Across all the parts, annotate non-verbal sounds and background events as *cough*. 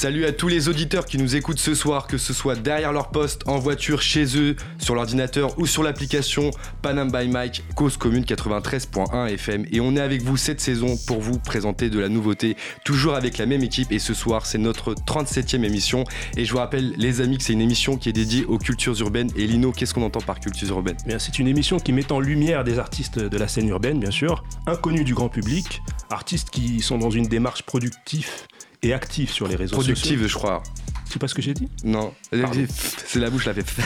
Salut à tous les auditeurs qui nous écoutent ce soir, que ce soit derrière leur poste, en voiture, chez eux, sur l'ordinateur ou sur l'application Panam by Mike, cause commune 93.1 FM. Et on est avec vous cette saison pour vous présenter de la nouveauté, toujours avec la même équipe. Et ce soir, c'est notre 37e émission. Et je vous rappelle, les amis, que c'est une émission qui est dédiée aux cultures urbaines. Et Lino, qu'est-ce qu'on entend par cultures urbaines? Bien, c'est une émission qui met en lumière des artistes de la scène urbaine, bien sûr, inconnus du grand public, artistes qui sont dans une démarche productive et active sur les réseaux sociaux. Productive, je crois. C'est pas ce que j'ai dit Non, c'est la bouche la fait.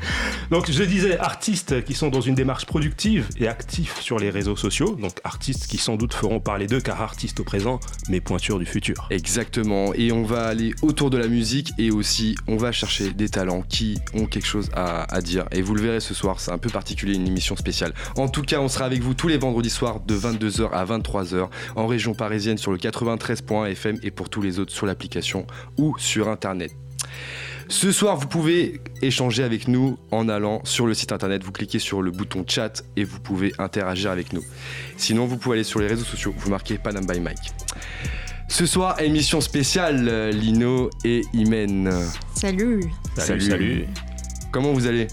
*laughs* donc je disais artistes qui sont dans une démarche productive et active sur les réseaux sociaux, donc artistes qui sans doute feront parler d'eux car artistes au présent mais pointures du futur. Exactement, et on va aller autour de la musique et aussi on va chercher des talents qui ont quelque chose à, à dire. Et vous le verrez ce soir, c'est un peu particulier, une émission spéciale. En tout cas, on sera avec vous tous les vendredis soirs de 22h à 23h en région parisienne sur le 93.1 FM et pour tous les autres sur l'application ou sur internet. Ce soir, vous pouvez échanger avec nous en allant sur le site internet. Vous cliquez sur le bouton chat et vous pouvez interagir avec nous. Sinon, vous pouvez aller sur les réseaux sociaux. Vous marquez Panam by Mike. Ce soir, émission spéciale Lino et Imen. Salut. Salut. Salut. Comment vous allez?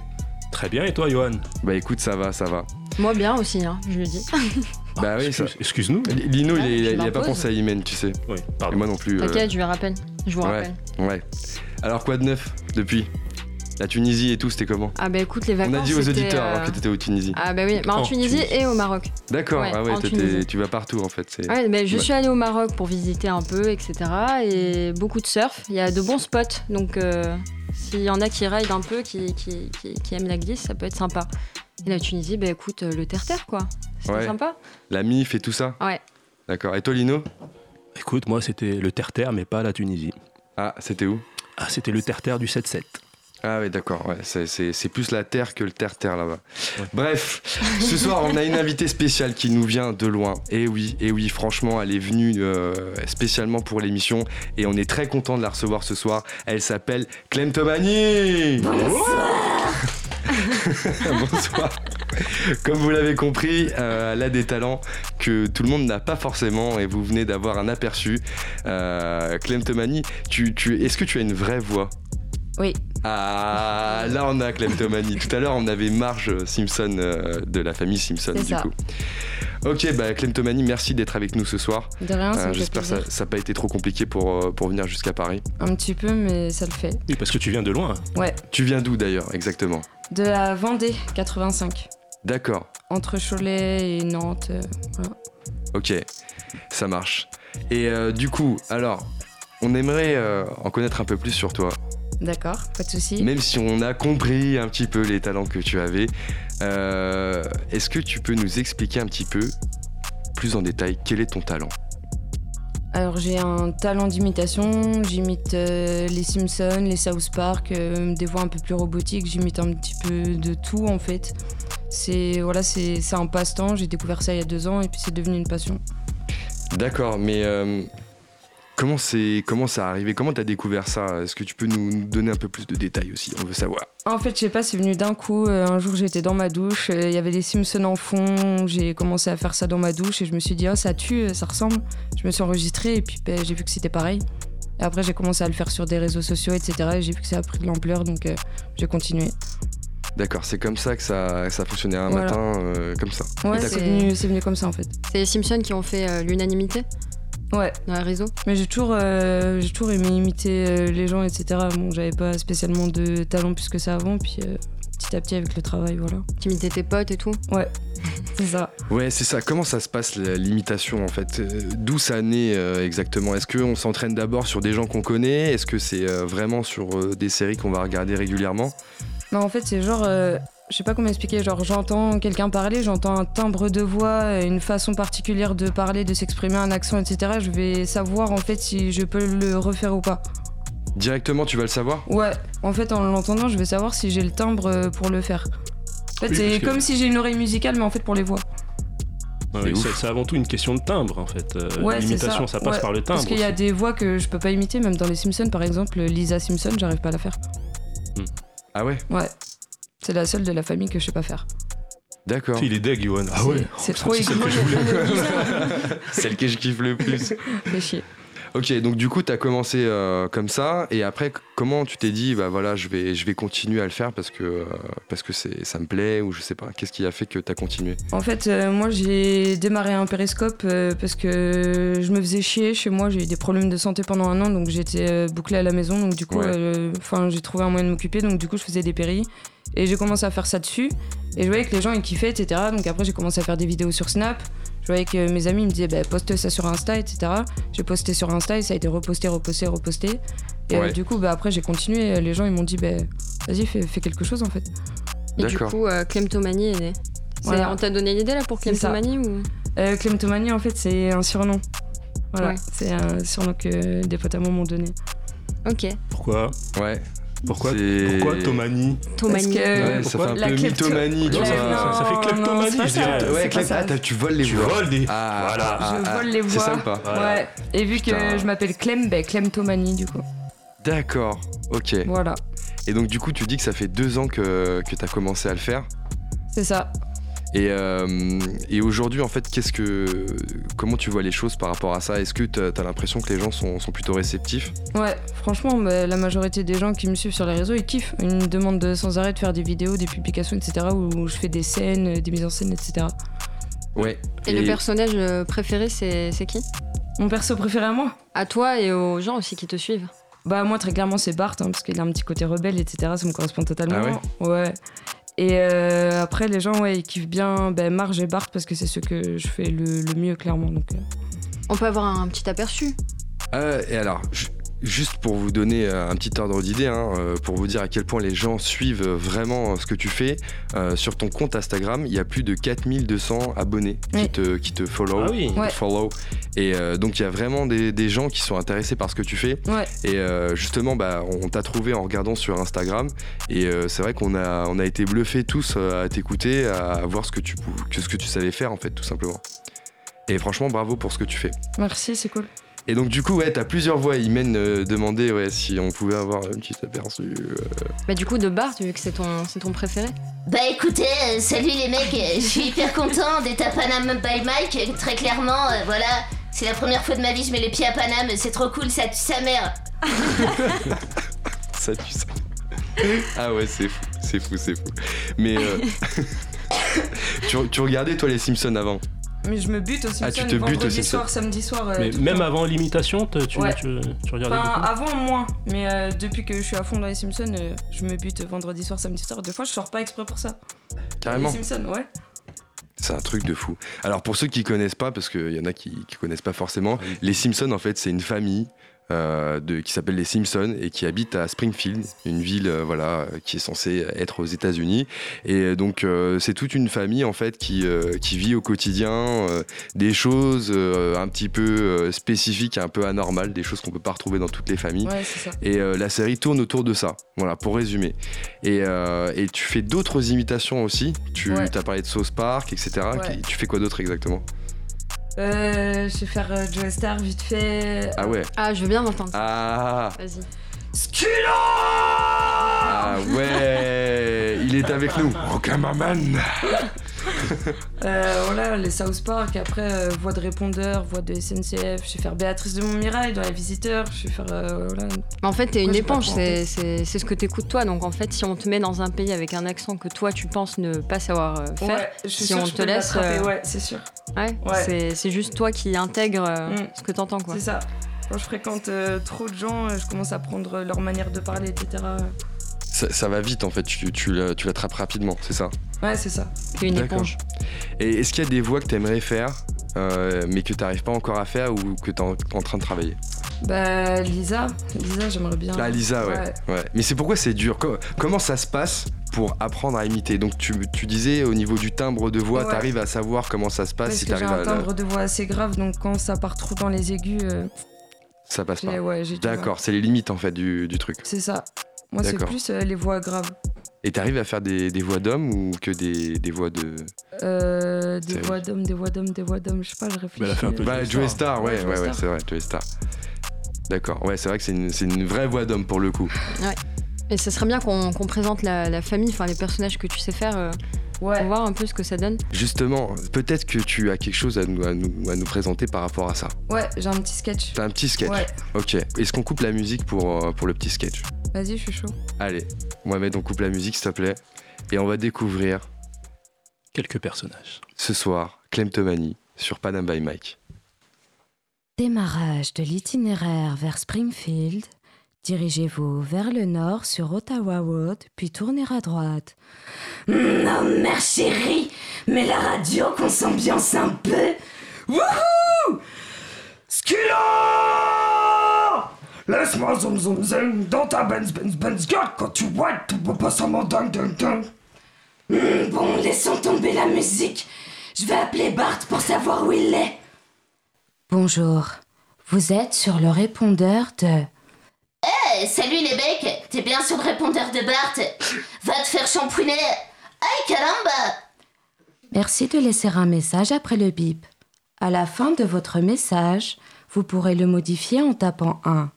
Très bien et toi, Johan? Bah écoute, ça va, ça va. Moi bien aussi, hein, je le dis. *laughs* bah oui, excuse-nous. Lino, il, n'a pas pensé à Imen, tu sais. Oui, pardon. Et moi non plus. T'inquiète, euh... je lui rappelle. Je vous ouais, rappelle. Ouais. Alors quoi de neuf depuis? La Tunisie et tout, c'était comment? Ah bah écoute, les vacances. On a dit aux auditeurs euh... que t'étais au Tunisie. Ah bah oui, en Tunisie et au Maroc. D'accord, ah ouais, tu vas partout en fait. Ouais, mais je suis allée au Maroc pour visiter un peu, etc. Et beaucoup de surf. Il y a de bons spots, donc euh, s'il y en a qui raident un peu, qui, qui, qui, aiment la glisse, ça peut être sympa. Et la Tunisie, bah écoute, euh, le terre-terre quoi. C'était sympa. La MIF et tout ça? Ouais. D'accord. Et toi, Lino? Écoute, moi c'était le terre-terre, mais pas la Tunisie. Ah, c'était où? Ah, c'était le terre-terre du 7-7. Ah oui, d'accord. Ouais, c'est plus la terre que le terre-terre là-bas. Bref, ce soir, on a une invitée spéciale qui nous vient de loin. Et oui, et oui, franchement, elle est venue euh, spécialement pour l'émission et on est très content de la recevoir ce soir. Elle s'appelle Clem Tomani. Bonsoir. *laughs* Bonsoir. Comme vous l'avez compris, euh, elle a des talents que tout le monde n'a pas forcément et vous venez d'avoir un aperçu. Euh, Clem Tomani, tu, tu, est-ce que tu as une vraie voix? Oui. Ah, là on a Clemtomanie. Tout à l'heure on avait Marge Simpson euh, de la famille Simpson du coup. Ok, bah Clemtomanie, merci d'être avec nous ce soir. De rien, ça euh, J'espère que ça n'a pas été trop compliqué pour, pour venir jusqu'à Paris. Un petit peu, mais ça le fait. Oui, parce que tu viens de loin. Ouais. Tu viens d'où d'ailleurs, exactement? De la Vendée, 85. D'accord. Entre Cholet et Nantes. voilà. Ok, ça marche. Et du coup, alors, on aimerait en connaître un peu plus sur toi. D'accord, pas de souci. Même si on a compris un petit peu les talents que tu avais, euh, est-ce que tu peux nous expliquer un petit peu plus en détail quel est ton talent? Alors j'ai un talent d'imitation, j'imite euh, les Simpsons, les South Park, euh, des voix un peu plus robotiques, j'imite un petit peu de tout en fait. C'est voilà, c'est un passe-temps, j'ai découvert ça il y a deux ans et puis c'est devenu une passion. D'accord, mais Comment c'est comment ça a arrivé Comment t'as découvert ça? Est-ce que tu peux nous donner un peu plus de détails aussi? On veut savoir. En fait, je sais pas, c'est venu d'un coup. Euh, un jour, j'étais dans ma douche, euh, il y avait des Simpsons en fond. J'ai commencé à faire ça dans ma douche et je me suis dit, oh, ça tue, euh, ça ressemble. Je me suis enregistrée et puis ben, j'ai vu que c'était pareil. Et après, j'ai commencé à le faire sur des réseaux sociaux, etc. Et j'ai vu que ça a pris de l'ampleur, donc j'ai continué. D'accord, c'est comme ça que ça, ça a fonctionné un matin, comme ça. Ouais, c'est venu, venu, comme ça en fait. C'est les Simpsons qui ont fait l'unanimité? Ouais. Dans les réseaux Mais j'ai toujours, euh, j'ai toujours aimé imiter euh, les gens, etc. Bon, j'avais pas spécialement de talent plus que ça avant, puis euh, petit à petit avec le travail, voilà. Tu imitais tes potes et tout? Ouais. *laughs* C'est ça. Ouais, c'est ça. Comment ça se passe l'imitation en fait? D'où ça naît exactement? Est-ce qu'on s'entraîne d'abord sur des gens qu'on connaît? Est-ce que c'est vraiment sur des séries qu'on va regarder régulièrement? Non, en fait, c'est genre je sais pas comment expliquer, genre j'entends quelqu'un parler, j'entends un timbre de voix, une façon particulière de parler, de s'exprimer, un accent, etc. Je vais savoir en fait si je peux le refaire ou pas. Directement, tu vas le savoir? Ouais, en fait en l'entendant, je vais savoir si j'ai le timbre euh, pour le faire. En fait, c'est comme si j'ai une oreille musicale, mais en fait pour les voix. c'est avant tout une question de timbre en fait. Euh, L'imitation, ça. passe par le timbre. Parce qu'il y a des voix que je peux pas imiter, même dans les Simpsons par exemple, Lisa Simpson, j'arrive pas à la faire. Hmm. Ah ouais? Ouais. C'est la seule de la famille que je sais pas faire. D'accord. Il est deg, Yohan. Ah ouais C'est trop celle que je voulais. *laughs* celle que je kiffe le plus. *laughs* Fais chier. Ok, donc du coup, tu as commencé euh, comme ça, et après, comment tu t'es dit, bah voilà, je vais, je vais continuer à le faire parce que, euh, parce que c'est, ça me plaît, ou je sais pas, qu'est-ce qui a fait que tu as continué? En fait, euh, moi j'ai démarré un périscope euh, parce que je me faisais chier chez moi. J'ai eu des problèmes de santé pendant un an, donc j'étais euh, bouclée à la maison. Donc du coup, Ouais. euh, enfin, j'ai trouvé un moyen de m'occuper. Donc du coup, je faisais des péris et j'ai commencé à faire ça dessus. Et je voyais que les gens ils kiffaient, etc. Donc après, j'ai commencé à faire des vidéos sur Snap. Je voyais que mes amis me disaient, bah, poste ça sur Insta, etc. J'ai posté sur Insta et ça a été reposté, reposté, reposté. Et euh, du coup, bah, après, j'ai continué. Les gens ils m'ont dit, bah, vas-y, fais, fais quelque chose en fait. Et du D'accord. coup, euh, Kleptomanie est née. Voilà. On t'a donné l'idée là pour. Kleptomanie ou? Euh, Clemtomanie, en fait, c'est un surnom. Voilà, Ouais. c'est un surnom que des potes à moi m'ont donné. Ok. Pourquoi? Ouais. Pourquoi, C'est- pourquoi Tomani Tomanie. Parce que- Ouais, ça fait un La peu klepto- mythomanie, tu Ouais, vois. ça- ça fait kleptomanie, c'est je dirais. c'est Ouais, clep- ah, tu voles les Tu voix. voles des. Ah, Voilà. ah, Je ah, vole les C'est voix. pas Voilà. Ouais, et vu Putain. que je m'appelle Clem, ben Clemtomanie du coup. D'accord, ok. Voilà, Et donc, du coup, tu dis que ça fait deux ans que, que tu as commencé à le faire. c'est ça. Et, euh, et aujourd'hui, en fait, qu'est-ce que, comment tu vois les choses par rapport à ça? Est-ce que tu as, l'impression que les gens sont, sont plutôt réceptifs? Ouais, franchement, ben, la majorité des gens qui me suivent sur les réseaux, ils kiffent. Ils me demandent de, sans arrêt de faire des vidéos, des publications, etc. où je fais des scènes, des mises en scène, etc. Ouais. Et, le personnage euh, préféré, c'est c'est qui? Mon perso préféré à moi? À toi et aux gens aussi qui te suivent. Bah moi très clairement c'est Bart hein, parce qu'il a un petit côté rebelle etc ça me correspond totalement. Ah ouais. Et euh, après les gens ouais ils kiffent bien ben, Marge et Bart parce que c'est ceux que je fais le, le mieux clairement donc. euh. On peut avoir un petit aperçu. Euh, et alors, juste pour vous donner euh, un petit ordre d'idée, hein, euh, pour vous dire à quel point les gens suivent vraiment euh, ce que tu fais, euh, sur ton compte Instagram, il y a plus de 4200 abonnés qui, te, qui te follow. Ah oui. qui te Ouais. follow. Et euh, donc il y a vraiment des, des gens qui sont intéressés par ce que tu fais. Ouais. Et euh, justement, bah, on t'a trouvé en regardant sur Instagram. Et euh, c'est vrai qu'on a, on a été bluffés tous à t'écouter, à voir ce que, tu, pou- que ce que tu savais faire en fait, tout simplement. Et franchement, bravo pour ce que tu fais. Merci c'est cool. Et donc du coup, ouais, t'as plusieurs voix. Imen euh, demandait ouais, si on pouvait avoir un petit aperçu. euh. Bah du coup de Bart, vu que c'est ton, c'est ton préféré. Bah écoutez, euh, salut les mecs, je suis hyper content d'être à Paname by Mike, très clairement, euh, voilà. C'est la première fois de ma vie que je mets les pieds à Paname, c'est trop cool, ça tue sa mère. *laughs* Ça tue ça. ah ouais, c'est fou, c'est fou, c'est fou. Mais euh, *laughs* tu, tu regardais toi les Simpsons avant? Mais je me bute aussi Ah, tu te butes Simpsons. soir samedi soir. euh, Mais même temps. avant l'imitation, tu, Ouais. tu, tu regardais Enfin, beaucoup avant moins, mais euh, depuis que je suis à fond dans les Simpsons, euh, je me bute vendredi soir, samedi soir. Des fois, je sors pas exprès pour ça. Carrément. Les Simpsons, ouais. C'est un truc de fou. Alors pour ceux qui connaissent pas, parce qu'il y en a qui, qui connaissent pas forcément, les Simpsons en fait c'est une famille euh, de, qui s'appelle les Simpsons et qui habite à Springfield, une ville euh, voilà euh, qui est censée être aux États-Unis. Et donc euh, c'est toute une famille en fait qui, qui vit au quotidien des choses un petit peu spécifiques, un peu anormales, des choses qu'on peut pas retrouver dans toutes les familles. Ouais, c'est ça. Et la série tourne autour de ça. Voilà, pour résumer. Et, et tu fais d'autres imitations aussi. Tu Ouais. as parlé de South Park, etc. Ouais. Tu fais quoi d'autre exactement? Euh, je vais faire euh, Joe Star vite fait. Ah ouais. Ah je veux bien m'entendre. Ah, Vas-y. ah ouais. Il est avec nous. Aucun maman. Euh, voilà, les South Park, après euh, voix de répondeur, voix de SNCF, je vais faire Béatrice de Montmirail dans Les Visiteurs, je vais faire. euh, voilà. Mais en fait, t'es une éponge, c'est c'est- c'est ce que t'écoutes toi. Donc en fait, si on te met dans un pays avec un accent que toi tu penses ne pas savoir faire, Ouais, je suis si on te laisse, ouais, c'est sûr. ouais, Ouais. c'est- c'est juste toi qui intègre Mm. ce que t'entends quoi. C'est ça. Quand je fréquente trop de gens, je commence à prendre leur manière de parler, etc. Ça, ça va vite en fait. Tu, tu tu l'attrapes rapidement, c'est ça. Ouais, c'est ça. T'es une éponge. Et est-ce qu'il y a des voix que tu aimerais faire, euh, mais que tu n'arrives pas encore à faire ou que tu es en, en train de travailler Bah, Lisa, Lisa, j'aimerais bien. Ah, Lisa, ouais. ouais. Mais c'est pourquoi c'est dur? Co- comment ça se passe pour apprendre à imiter? Donc tu, tu disais au niveau du timbre de voix, Ouais. tu arrives à savoir comment ça se passe Parce si tu arrives un à. timbre de voix assez grave, donc quand ça part trop dans les aigus, euh, Ça passe pas. ouais. D'accord, c'est les limites en fait du, du truc. C'est ça. Moi, c'est plus euh, les voix graves. Et t'arrives à faire des, des voix d'hommes ou que des, des voix de. Euh, des voix d'hommes, des voix d'hommes, des voix d'hommes, je sais pas, je réfléchis. elle a fait un peu de- Bah, Joey Joey Star. Ouais, Ouais, ouais, ouais, c'est vrai, Joey Star. D'accord, ouais, c'est vrai que c'est une, vraie voix d'homme pour le coup. Et ce serait bien qu'on présente la, la famille, enfin les personnages que tu sais faire. euh, Ouais. Pour voir un peu ce que ça donne. Justement, peut-être que tu as quelque chose à nous, à nous, à nous présenter par rapport à ça. Ouais, j'ai un petit sketch. T'as un petit sketch Ouais. Ok. Est-ce qu'on coupe la musique pour, euh, pour le petit sketch? Vas-y, je suis chaud. Allez, Mohamed, on coupe la musique s'il te plaît. Et on va découvrir Quelques personnages. ce soir Clem Tomani sur Panam by Mike. Démarrage de l'itinéraire vers Springfield. Dirigez-vous vers le nord sur Ottawa Road, puis tournez à droite. Non, mère chérie, mais la radio qu'on s'ambiance un peu. Wouhou Skilo Laisse-moi zoom zoom zoom dans ta Benz Benz Benz Garde quand tu white, tu peux pas ça dingue dingue dingue. Hmm, bon, laissons tomber la musique. Je vais appeler Bart pour savoir où il est. Bonjour. Vous êtes sur le répondeur de. Eh, salut les mecs, t'es bien sur le répondeur de Bart. Va te faire shampouiner. Aïe caramba Merci de laisser un message après le bip. À la fin de votre message, vous pourrez le modifier en tapant 1.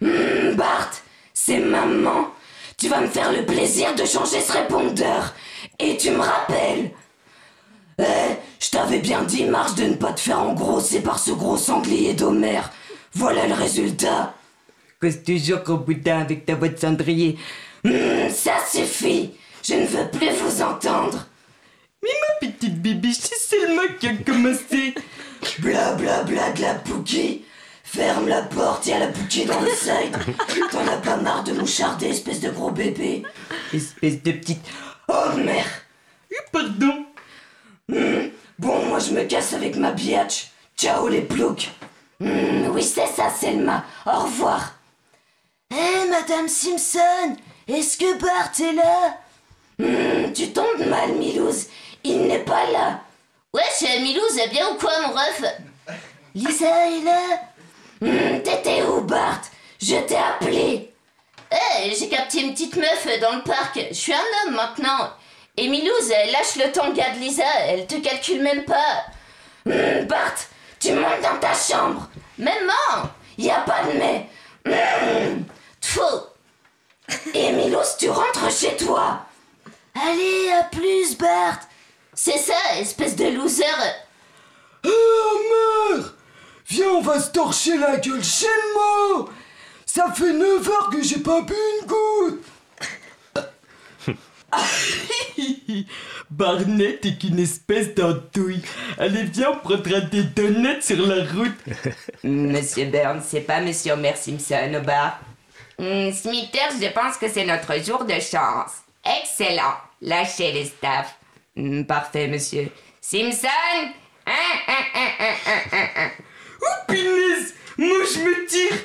Hmm, Bart, c'est maman. Tu vas me faire le plaisir de changer ce répondeur. Et tu me rappelles. Eh, je t'avais bien dit, Marche, de ne pas te faire engrosser par ce gros sanglier d'Homère. Voilà le résultat. Cause toujours gros boudin avec ta voix de cendrier. Hmm, ça suffit. Je ne veux plus vous entendre. Petite bibiche, c'est seulement qui a commencé. Bla bla bla de la Pookie. Ferme la porte, y a la Pookie dans le side. *laughs* T'en as pas marre de moucharder, espèce de gros bébé. Espèce de petite. Oh merde. Pardon. Hmm, Bon, moi je me casse avec ma biatch. Ciao les ploucs. Hmm, oui, c'est ça, Selma. Au revoir. Eh, Madame Simpson, est-ce que Bart est là? Hmm, Tu tombes mal, Milouz. Il n'est pas là. Wesh, Milouz, bien ou quoi, mon ref? Lisa est là. Hmm, T'étais où, Bart? Je t'ai appelé. Eh, j'ai capté une petite meuf dans le parc. Je suis un homme maintenant. Et Milouz, elle lâche le tanga de Lisa, elle te calcule même pas. Hmm, Bart, tu montes dans ta chambre. Maman Y a pas de mais. Hmm. Faux Et Milouz, tu rentres chez toi. Allez, à plus, Bart C'est ça, espèce de loser Oh, Viens, on va se torcher la gueule chez moi Ça fait 9 heures que j'ai pas bu une goutte *laughs* Barnett est qu'une espèce d'andouille. Allez, viens, on prendra des donuts sur la route. *laughs* Monsieur Burns, c'est pas Monsieur Homer Simpson au bar. Hmm, Smithers, je pense que c'est notre jour de chance. Excellent. Lâchez les staffs. Hmm, parfait, monsieur. Simpson Hein, hein, hein, Oh, punaise! Moi, je me tire.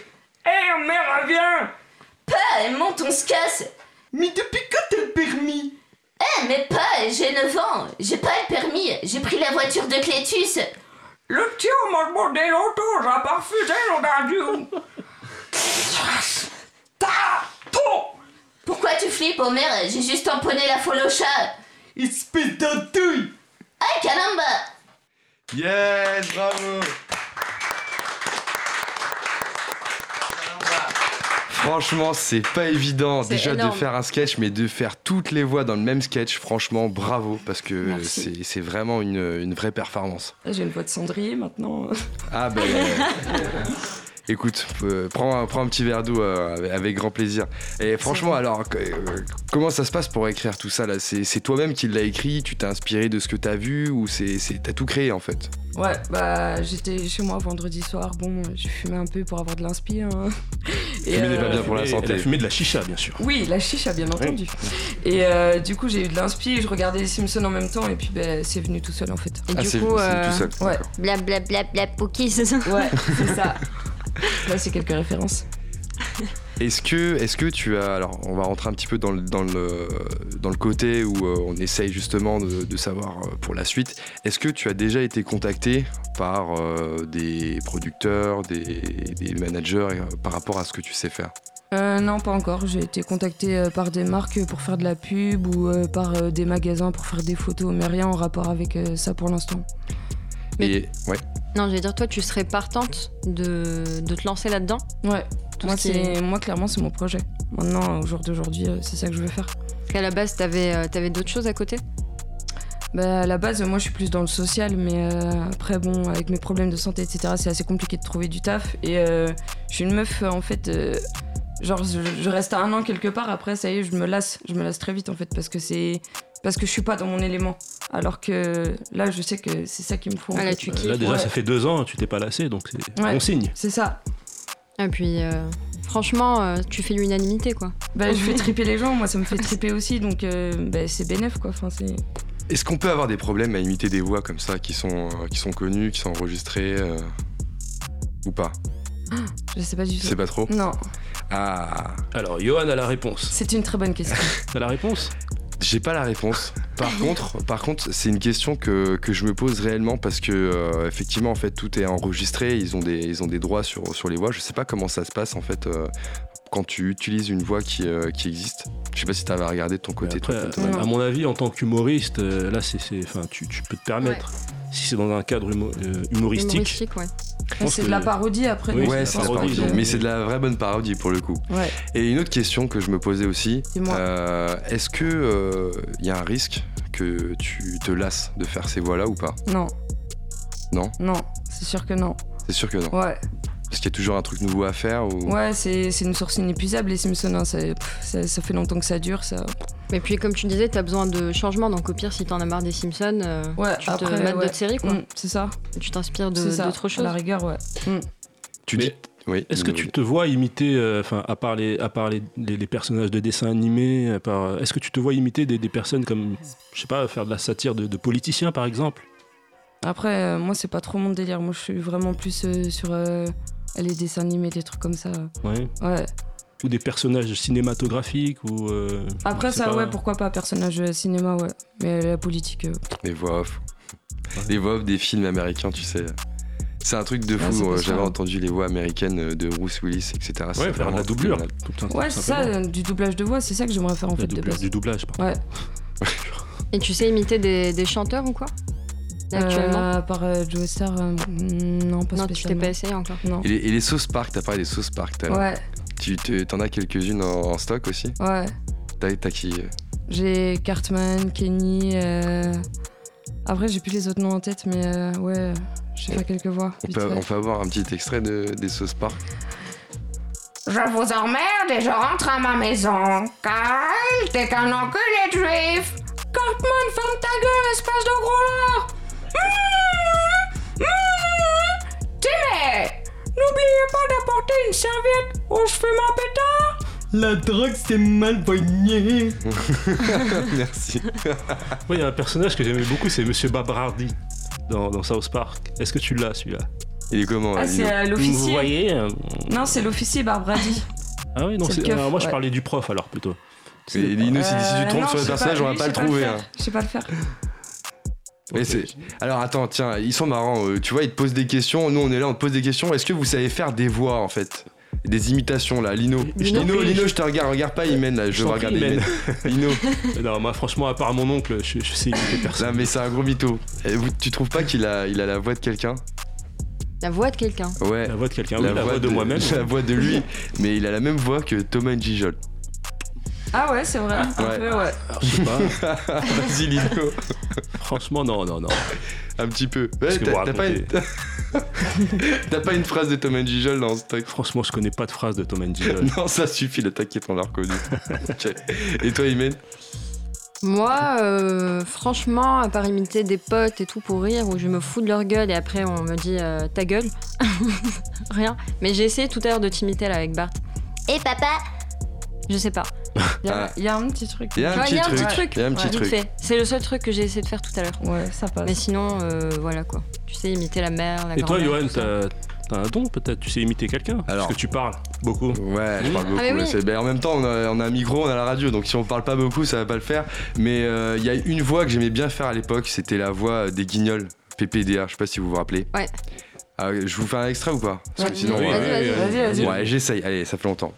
Hé, Homer, reviens Pas, monte, on se casse. Mais depuis quand t'as le permis? Eh, mais pas, j'ai 9 ans. J'ai pas le permis, j'ai pris la voiture de Clétus. Le petit m'a demandé l'auto, j'ai pas refusé l'audacieux. Pourquoi tu flippes, Homer J'ai juste tamponné la folle au chat. Espèce d'andouille Aïe, caramba. Yes, bravo Franchement, c'est pas évident déjà de faire un sketch, mais de faire toutes les voix dans le même sketch, franchement, bravo, parce que c'est vraiment une, une vraie performance. J'ai une voix de cendrier maintenant. Ah ben... *laughs* Écoute, euh, prends, un- prends un petit verre d'eau euh, avec- grand plaisir. Et franchement, alors, euh, comment ça se passe pour écrire tout ça là? C'est toi-même qui l'as écrit Tu t'es inspiré de ce que t'as vu Ou t'as tout créé en fait? Ouais, bah j'étais chez moi vendredi soir. Bon, j'ai fumé un peu pour avoir de l'inspi. hein. Et, Fumer n'est pas bien pour la Et santé. Fumé de la chicha, bien sûr. Oui, la chicha, bien entendu. Et euh, du coup, j'ai eu de l'inspi, je regardais les Simpsons en même temps, et puis ben, c'est venu tout seul en fait. Et Ah, du c'est coup, euh, tout seul. ouais. bla bla bla bla Pookie, c'est ça Ouais, c'est ça. *laughs* Là, c'est quelques références. Est-ce que, est que tu as. Alors, on va rentrer un petit peu dans le, dans le, dans le côté où euh, on essaye justement de, de savoir euh, pour la suite. Est-ce que tu as déjà été contacté par euh, des producteurs, des, des managers par rapport à ce que tu sais faire? Euh, non, pas encore. J'ai été contactée euh, par des marques pour faire de la pub ou par des magasins pour faire des photos, mais rien en rapport avec ça pour l'instant. Mais- Et ouais. Non, je veux dire, toi, tu serais partante de, de te lancer là-dedans Ouais, Tout moi, ce qui est- c'est, moi clairement, c'est mon projet. Maintenant, au jour d'aujourd'hui, euh, c'est ça que je veux faire. qu'à la base, t'avais euh, t'avais d'autres choses à côté Bah, à la base, moi, je suis plus dans le social, mais euh, après, bon, avec mes problèmes de santé, etc., c'est assez compliqué de trouver du taf. Et euh, je suis une meuf, en fait, euh, genre, je, je reste un an quelque part, après, ça y est, je me lasse. Je me lasse très vite, en fait, parce que c'est. Parce que je suis pas dans mon élément. Alors que là, je sais que c'est ça qu'il me faut. Ah, là, tu Euh, déjà, Ouais. ça fait deux ans, tu t'es pas lassé, donc c'est Ouais. bon signe. C'est ça. Et puis, euh, franchement, euh, tu fais l'unanimité, quoi. Bah, je fais triper les gens, moi, ça me fait triper aussi, donc euh, bah, c'est bénef, quoi. Enfin, c'est. Est-ce qu'on peut avoir des problèmes à imiter des voix comme ça qui sont, euh, qui sont connues, qui sont enregistrées euh, ou pas? Je sais pas du tout. C'est pas trop? Non, Ah, Alors, Johan a la réponse. c'est une très bonne question. *laughs* T'as la réponse? J'ai pas la réponse. Par *laughs* contre, par contre, c'est une question que, que je me pose réellement parce que euh, effectivement, en fait, tout est enregistré. Ils ont des, ils ont des droits sur, sur les voix. Je sais pas comment ça se passe en fait euh, quand tu utilises une voix qui, euh, qui existe. Je sais pas si t'avais regardé de ton côté. Après, toi, à mon avis, en tant qu'humoriste, euh, là, c'est, c'est- enfin, tu, tu peux te permettre. Si c'est dans un cadre humo- euh, humoristique, Humoristique, ouais. C'est que- de la parodie après. Oui, Ouais, c'est de la parodie, Mais c'est de la vraie bonne parodie pour le coup. Ouais. Et une autre question que je me posais aussi, Dis-moi. euh, est-ce que il y a un risque que tu te lasses de faire ces voix-là ou pas? Non. Non? Non, c'est sûr que non. C'est sûr que non. Ouais. Parce qu'il y a toujours un truc nouveau à faire ou... Ouais, c'est c'est une source inépuisable, les Simpsons. hein, ça, pff, ça, ça fait longtemps que ça dure, ça. Et puis, comme tu disais, t'as besoin de changement. Donc, au pire, si t'en as marre des Simpsons, euh, Ouais, tu te après, mates ouais. d'autres séries, quoi. Mm, c'est ça. Et tu t'inspires de- C'est ça. d'autres À choses. la rigueur, ouais. Tu Mais dis... Oui. Est-ce que tu te vois imiter, euh, enfin, à part les, à part les, les- les personnages de dessins animés, à part- est-ce que tu te vois imiter des, des personnes comme, je sais pas, faire de la satire de, de politiciens par exemple? Après, euh, moi, c'est pas trop mon délire. Moi, je suis vraiment plus euh, sur euh, les dessins animés, des trucs comme ça. Ouais. Ouais. Ou des personnages cinématographiques ou. euh, Après, ça, pas. ouais, pourquoi pas, personnage euh, cinéma, ouais. Mais la politique, euh, Les voix off. Les voix off des films américains, tu sais. C'est un truc de fou. J'avais entendu les voix américaines de Bruce Willis, etc. C'est Ouais, faire la doublure. génial. tout le temps, Ouais, c'est ça, du doublage de voix, c'est ça que j'aimerais faire en La fait de base. du doublage, pardon. Ouais. Et tu sais imiter des, des chanteurs ou quoi? Actuellement Euh, à part euh, Joe Star, euh, non, pas Non, tu t'es pas essayé encore. Non. Et les, et les sauces park, t'as parlé des sauces park tout à. Ouais, Tu te- t'en as quelques-unes en, en stock aussi ouais. T'as t'as qui J'ai Cartman, Kenny. euh, Après, j'ai plus les autres noms en tête, mais euh, ouais, sais pas quelques voix. on peut, fait. on peut avoir un petit extrait de, des sauces park Je vous emmerde et je rentre à ma maison. Kyle, t'es qu'un enculé de juif. Cartman, ferme ta gueule, espèce de gros lard Timmy N'oubliez pas d'apporter une serviette où je fais mon pétard La drogue, c'est mal poigné. *laughs* Merci. Ouais, il y a un personnage que j'aimais beaucoup, c'est Monsieur Babrardi dans, dans South Park. Est-ce que tu l'as celui-là? Il est comment Ah, Lino c'est euh, Vous l'officier voyez euh, Non, c'est l'officier Barbrady. *laughs* Ah oui, non, C'est keuf, alors moi, je ouais. parlais du prof alors plutôt. Et Lino, si, si tu Euh, trompes sur le personnage, on va pas le trouver. hein. Je sais pas le faire. Mais Alors attends, tiens, ils sont marrants. euh, tu vois, ils te posent des questions. Nous, on est là, on te pose des questions. Est-ce que vous savez faire des voix en fait? Des imitations là, Lino. Lino, Lino, je- te regarde, regarde pas Imen là, je, Je veux regarder Imen. Lino, *laughs* *laughs* Non, moi, franchement, à part mon oncle, je, je sais imiter personne. là, mais c'est un gros mytho. Et vous- tu trouves pas qu'il a, il a la voix de quelqu'un? La voix de quelqu'un. Ouais. La voix de quelqu'un, oui, la, voix de, moi-même. *laughs* La voix de lui, mais il a la même voix que Thomas Gijol. Ah ouais, c'est vrai. Un Ouais. peu, ouais. Alors, je sais pas. *laughs* Vas-y Lino, Franchement, non, non, non. un petit peu. Ouais, t'as t'as pas, une... *laughs* t'as pas une phrase de Thomas Gijol dans ce truc? Franchement, je connais pas de phrase de Tom and Jerry. *laughs* Non, ça suffit, le t'inquiète, on l'a reconnu. Et toi, Imen? Moi, euh, franchement, à part imiter des potes et tout pour rire, où je me fous de leur gueule et après on me dit euh, ta gueule, rien. Mais j'ai essayé tout à l'heure de t'imiter là avec Bart. Et papa Je sais pas. Il y, a- Ah. il y a un petit truc. Il y a un Ouais, petit il y a un truc. petit truc. Il y a un petit truc. fait. C'est le seul truc que j'ai essayé de faire tout à l'heure. Ouais, ça passe. Mais sinon, euh, voilà quoi. Tu sais, imiter la mère, la Et toi, Johan, t'as t'as un don peut-être? Tu sais imiter quelqu'un? Alors. Parce que tu parles beaucoup. Ouais, je parle beaucoup. Ah, mais oui. c'est- ben, en même temps, on a, on a un micro, on a la radio, donc si on parle pas beaucoup, ça va pas le faire. Mais euh, il y a une voix que j'aimais bien faire à l'époque, c'était la voix des Guignols, PPDA. Je sais pas si vous vous rappelez. Ouais. Ah, je vous fais un extrait ou pas? Parce que sinon, Oui, euh, Vas-y, oui, vas-y, oui, vas-y, vas-y. Ouais, j'essaye. Allez, ça fait longtemps.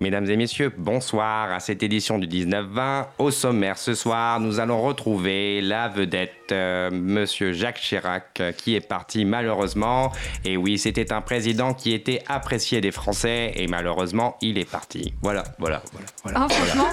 Mesdames et messieurs, bonsoir à cette édition du 19-20. Au sommaire ce soir, nous allons retrouver la vedette, euh, Monsieur Jacques Chirac, euh, qui est parti malheureusement. Et oui, c'était un président qui était apprécié des Français et malheureusement, il est parti. Voilà, voilà, voilà. voilà. Ah, franchement,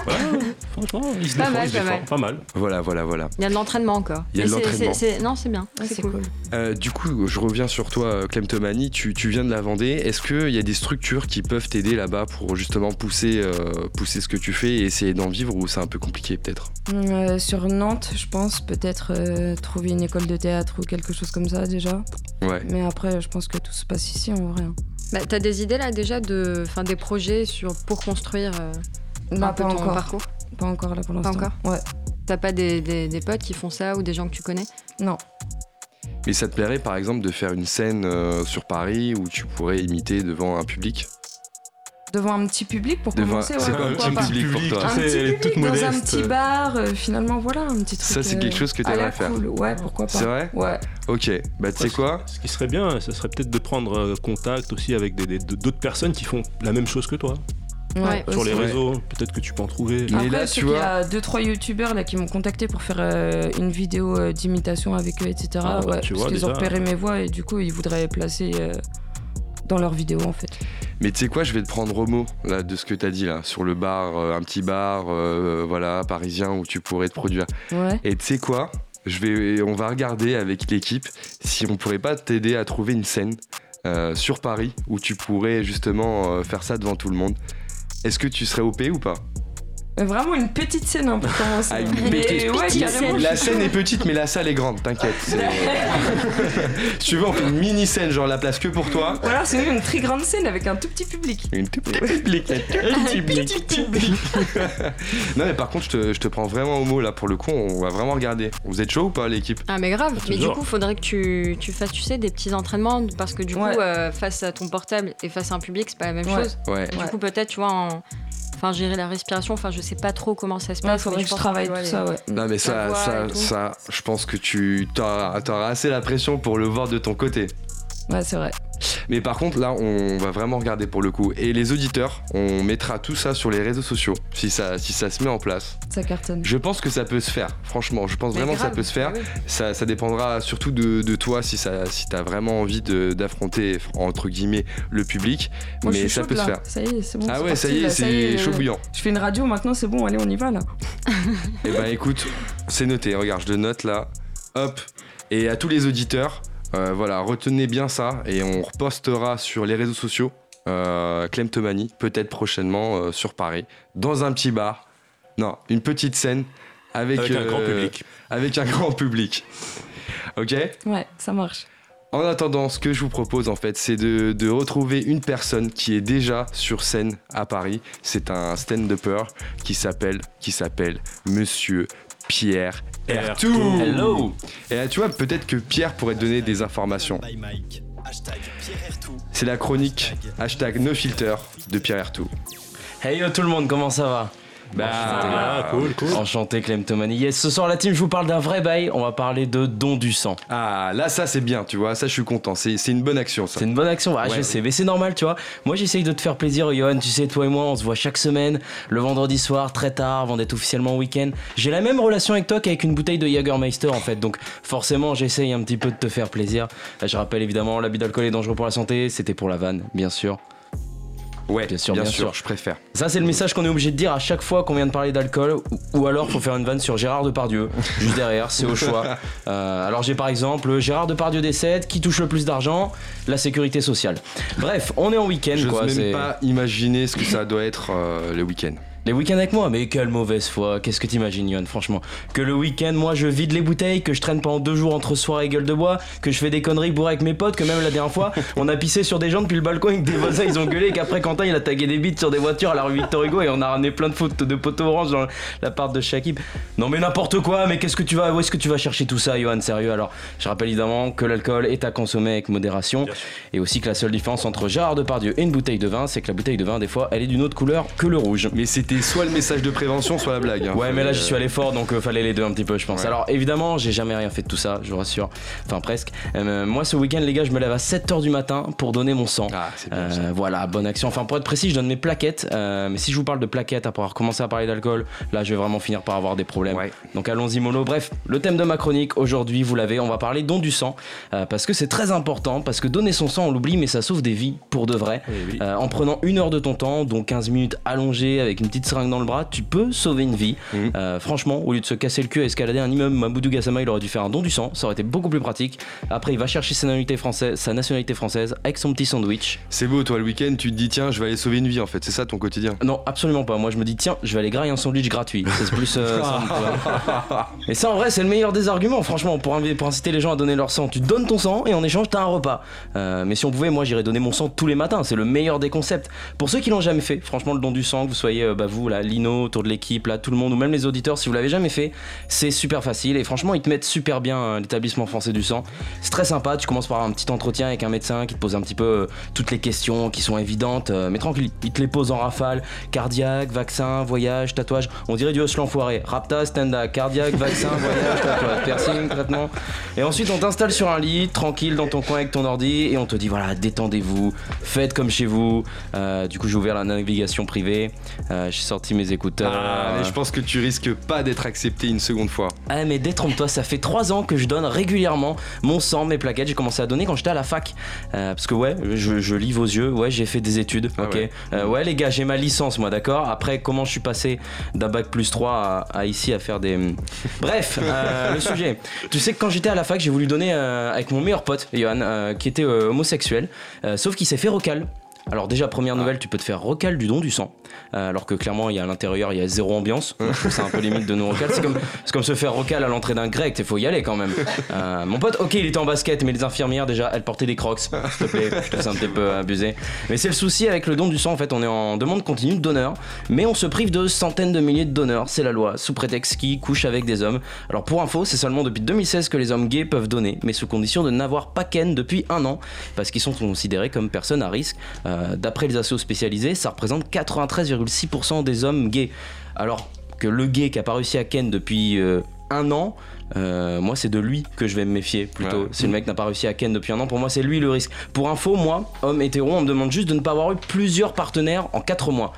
Franchement, il se Pas défend, mal, il se pas défend. mal. Pas mal. Voilà, voilà, voilà. il y a de l'entraînement encore. Il y a de l'entraînement. Non, c'est bien. Ouais, c'est cool. cool. Euh, du coup, je reviens sur toi, Clem Tomani. Tu, tu viens de la Vendée. Est-ce qu'il y a des structures qui peuvent t'aider là-bas pour justement pousser, euh, pousser ce que tu fais et essayer d'en vivre ou c'est un peu compliqué peut-être Euh, sur Nantes, je pense peut-être euh, trouver une école de théâtre ou quelque chose comme ça déjà. Ouais. Mais après, je pense que tout se passe ici en vrai. hein. Bah, T'as des idées là déjà de, enfin, des projets sur pour construire euh, Bah, un peu pas ton encore. parcours? Pas encore là pour l'instant. encore? Ouais. T'as pas des, des- des potes qui font ça ou des gens que tu connais? Non. Mais ça te plairait par exemple de faire une scène euh, sur Paris où tu pourrais imiter devant un public? Devant un petit public pour Devant- commencer. c'est ouais, quoi un petit public pour toi Un tu petit sais, public toute dans un petit bar, euh, finalement, voilà, un petit truc. Ça, c'est euh, quelque chose que à la t'aimerais faire. cool. Ouais, pourquoi pas. C'est vrai Ouais. Ok, bah tu sais quoi Ce qui serait bien, ce serait peut-être de prendre euh, contact aussi avec d'autres personnes qui font la même chose que toi. Ouais. Sur les réseaux, peut-être que tu peux en trouver. Mais Après, là, je tu sais qu'il y vois- a deux trois youtubeurs là qui m'ont contacté pour faire euh, une vidéo euh, d'imitation avec eux, etc. Ah, ouais, tu parce vois, qu'ils ont repéré mes voix et du coup ils voudraient placer euh, dans leur vidéo en fait. Mais tu sais quoi, je vais te prendre au mot là, de ce que t'as dit là, sur le bar, euh, un petit bar, euh, voilà, parisien où tu pourrais te produire. Ouais. Et tu sais quoi je vais, On va regarder avec l'équipe si on pourrait pas t'aider à trouver une scène euh, sur Paris où tu pourrais justement faire ça devant tout le monde. Est-ce que tu serais OP ou pas? Vraiment une petite scène hein, pour commencer. Ah, une mais petite- ouais, petite carrément. scène. La scène est petite, mais la salle est grande, t'inquiète. *laughs* tu veux, on fait une mini scène, genre la place que pour toi. Ou alors c'est une très grande scène avec un tout petit public. Une toute petite public. Un petit public. *laughs* non, mais par contre, je te, je te prends vraiment au mot là pour le coup. On va vraiment regarder. Vous êtes chaud ou pas, l'équipe? Ah mais grave, mais du coup faudrait que tu, tu fasses tu sais des petits entraînements parce que du Ouais. coup euh, face à ton portable et face à un public c'est pas la même Ouais. chose. Ouais. Du Ouais. coup peut-être tu vois en enfin gérer la respiration, enfin je sais pas trop comment ça se Ouais, passe. faudrait mais que je pense travaille tout ça, ouais. Non, mais ça, ça, ça, je pense que tu t'auras t'auras assez la pression pour le voir de ton côté. Ouais, c'est vrai. Mais par contre, là, on va vraiment regarder pour le coup. Et les auditeurs, on mettra tout ça sur les réseaux sociaux si ça, si ça se met en place. Ça cartonne. Je pense que ça peut se faire, franchement. Je pense Mais vraiment que ça peut se faire. oui. Ça, ça dépendra surtout de, de toi si, ça, si t'as vraiment envie d'affronter, entre guillemets, le public. Moi, je mais suis ça chaude, peut se faire. Ça y est, c'est bon. Ah ouais, ça y est, c'est chaud bouillant. Je fais une radio maintenant, c'est bon, allez, on y va là. Eh ben écoute, c'est noté, regarde, je le note là. Hop. Et à tous les auditeurs, euh, voilà, retenez bien ça et on repostera sur les réseaux sociaux. Euh, Clem Tomani, peut-être prochainement euh, sur Paris, dans un petit bar. Non, une petite scène avec, Avec un grand euh, public. Avec un grand public. Ok? Ouais, ça marche. En attendant, ce que je vous propose en fait, c'est de, de retrouver une personne qui est déjà sur scène à Paris. C'est un stand-upper qui s'appelle qui s'appelle Monsieur Pierre Ertou. Hello Et là, tu vois, peut-être que Pierre pourrait te donner des informations. C'est la chronique hashtag no filter de Pierre Ertou. Hey yo tout le monde, comment ça va? Bah, Ah, cool, cool. Enchanté Clem Tomani. Yes, ce soir la team, je vous parle d'un vrai bail. On va parler de don du sang. ah, là, ça c'est bien, tu vois, ça je suis content. C'est une bonne action, ça. C'est une bonne action, ah, Ouais. je sais, mais c'est normal, tu vois. Moi, j'essaye de te faire plaisir, Johan. Tu sais, toi et moi, on se voit chaque semaine, le vendredi soir, très tard, avant d'être officiellement en week-end. J'ai la même relation avec toi qu'avec une bouteille de Jagermeister, en fait. Donc, forcément, j'essaye un petit peu de te faire plaisir. Je rappelle évidemment, l'abus d'alcool est dangereux pour la santé. C'était pour la vanne, bien sûr. Ouais, Bien sûr, bien sûr. je préfère. Ça, c'est le message qu'on est obligé de dire à chaque fois qu'on vient de parler d'alcool, ou, ou alors faut faire une vanne sur Gérard Depardieu, *laughs* juste derrière, c'est au choix. Euh, alors j'ai par exemple Gérard Depardieu décède, qui touche le plus d'argent La sécurité sociale. Bref, on est en week-end Je quoi. même pas imaginer ce que ça doit être euh, le week-end. Les week-ends avec moi, mais quelle mauvaise foi. Qu'est-ce que t'imagines, Yohan, franchement? Que le week-end, moi, je vide les bouteilles, que je traîne pendant deux jours entre soirée et gueule de bois, que je fais des conneries bourrées avec mes potes, que même la dernière fois, *laughs* on a pissé sur des gens depuis le balcon avec des voisins, ils ont gueulé, et qu'après Quentin, il a tagué des bites sur des voitures à la rue Victor Hugo et on a ramené plein de photos de poteaux orange dans l'appart de Shakib. Non mais n'importe quoi, mais qu'est-ce que tu vas, où est-ce que tu vas chercher tout ça, Johan, sérieux? Alors, je rappelle évidemment que l'alcool est à consommer avec modération, et aussi que la seule différence entre Gérard Depardieu et une bouteille de vin, c'est que la bouteille de vin, des fois, elle est d'une autre couleur que le rouge. Mais c'était c'était soit le message de prévention, soit la blague. hein. Ouais, mais là j'y Fallait, suis allé fort donc euh, fallait les deux un petit peu, je pense. Ouais. Alors évidemment, j'ai jamais rien fait de tout ça, je vous rassure. Enfin, presque. Euh, moi, ce week-end, les gars, je me lève à 7h du matin pour donner mon sang. Ah, c'est bien Euh, ça. voilà, bonne action. Enfin, pour être précis, je donne mes plaquettes. euh, mais si je vous parle de plaquettes, après avoir commencé à parler d'alcool, là, je vais vraiment finir par avoir des problèmes. Ouais. Donc allons-y, mollo. Bref, le thème de ma chronique aujourd'hui, vous l'avez, on va parler don du sang. euh, parce que c'est très important, parce que donner son sang, on l'oublie, mais ça sauve des vies pour de vrai. Euh, en prenant une heure de ton temps, dont 15 minutes allongées avec une petite seringue dans le bras, tu peux sauver une vie. Mhm. Euh, franchement, au lieu de se casser le cul à escalader un immeuble, Maboudou Gassama, il aurait dû faire un don du sang, ça aurait été beaucoup plus pratique. Après, il va chercher sa nationalité française, sa nationalité française avec son petit sandwich. C'est beau, toi, le week-end, tu te dis, tiens, je vais aller sauver une vie, en fait. C'est ça ton quotidien. Non, absolument pas. Moi, je me dis, tiens, je vais aller grailler un sandwich gratuit. C'est plus. euh. *laughs* Et ça, en vrai, c'est le meilleur des arguments, franchement, pour inciter les gens à donner leur sang. Tu donnes ton sang et en échange, t'as un repas. Euh, mais si on pouvait, moi, j'irais donner mon sang tous les matins. C'est le meilleur des concepts. Pour ceux qui l'ont jamais fait, franchement, le don du sang, que vous soyez, euh, bah, vous, là, Lino, autour de l'équipe, là, tout le monde, ou même les auditeurs, si vous l'avez jamais fait, c'est super facile. Et franchement, ils te mettent super bien euh, l'établissement français du sang. C'est très sympa. Tu commences par un petit entretien avec un médecin qui te pose un petit peu euh, toutes les questions qui sont évidentes. euh, mais tranquille, il te les pose en rafale. Cardiaque, vaccin, voyage, tatouage. On dirait du hustle l'enfoiré. Rapta, stand-up, cardiaque, vaccin, *laughs* voyage, tatouage, piercing, traitement. Et ensuite, on t'installe sur un lit, tranquille, dans ton coin avec ton ordi. Et on te dit voilà, détendez-vous, faites comme chez vous. Du coup, j'ai ouvert la navigation privée. Sorti mes écouteurs. Ah, mais je pense que tu risques pas d'être accepté une seconde fois. Ah mais détrompe-toi, ça fait 3 ans que je donne régulièrement mon sang, mes plaquettes. J'ai commencé à donner quand j'étais à la fac. Euh, parce que ouais, je, je lis vos yeux, ouais, j'ai fait des études. Ah ok. ouais. Euh, ouais les gars, j'ai ma licence moi, d'accord Après, comment je suis passé d'un bac plus 3 à, à ici à faire des... *laughs* Bref, euh, le sujet. Tu sais que quand j'étais à la fac, j'ai voulu donner avec mon meilleur pote, Johan, qui était homosexuel, sauf qu'il s'est fait recal. Alors déjà première nouvelle, tu peux te faire recal du don du sang, alors que clairement il y a à l'intérieur il y a zéro ambiance. Trouve ça un peu limite de nous recal. C'est comme, c'est se faire recal à l'entrée d'un grec, il faut y aller quand même. Euh, mon pote, ok il était en basket, mais les infirmières déjà elles portaient des crocs. S'il te plaît, je te laisse un petit peu abusé. Mais c'est le souci avec le don du sang en fait, on est en demande continue de donneurs, mais on se prive de centaines de milliers de donneurs, c'est la loi, sous prétexte qu'ils couchent avec des hommes. Alors pour info, c'est seulement depuis 2016 que les hommes gays peuvent donner, mais sous condition de n'avoir pas ken depuis un an, parce qu'ils sont considérés comme personnes à risque. Euh, D'après les assos spécialisés, ça représente 93,6% des hommes gays. Alors que le gay qui a pas réussi à ken depuis euh, un an, euh, moi c'est de lui que je vais me méfier plutôt. Ouais. Si le mec n'a pas réussi à ken depuis un an, pour moi c'est lui le risque. Pour info, moi, homme hétéro, on me demande juste de ne pas avoir eu plusieurs partenaires en 4 mois.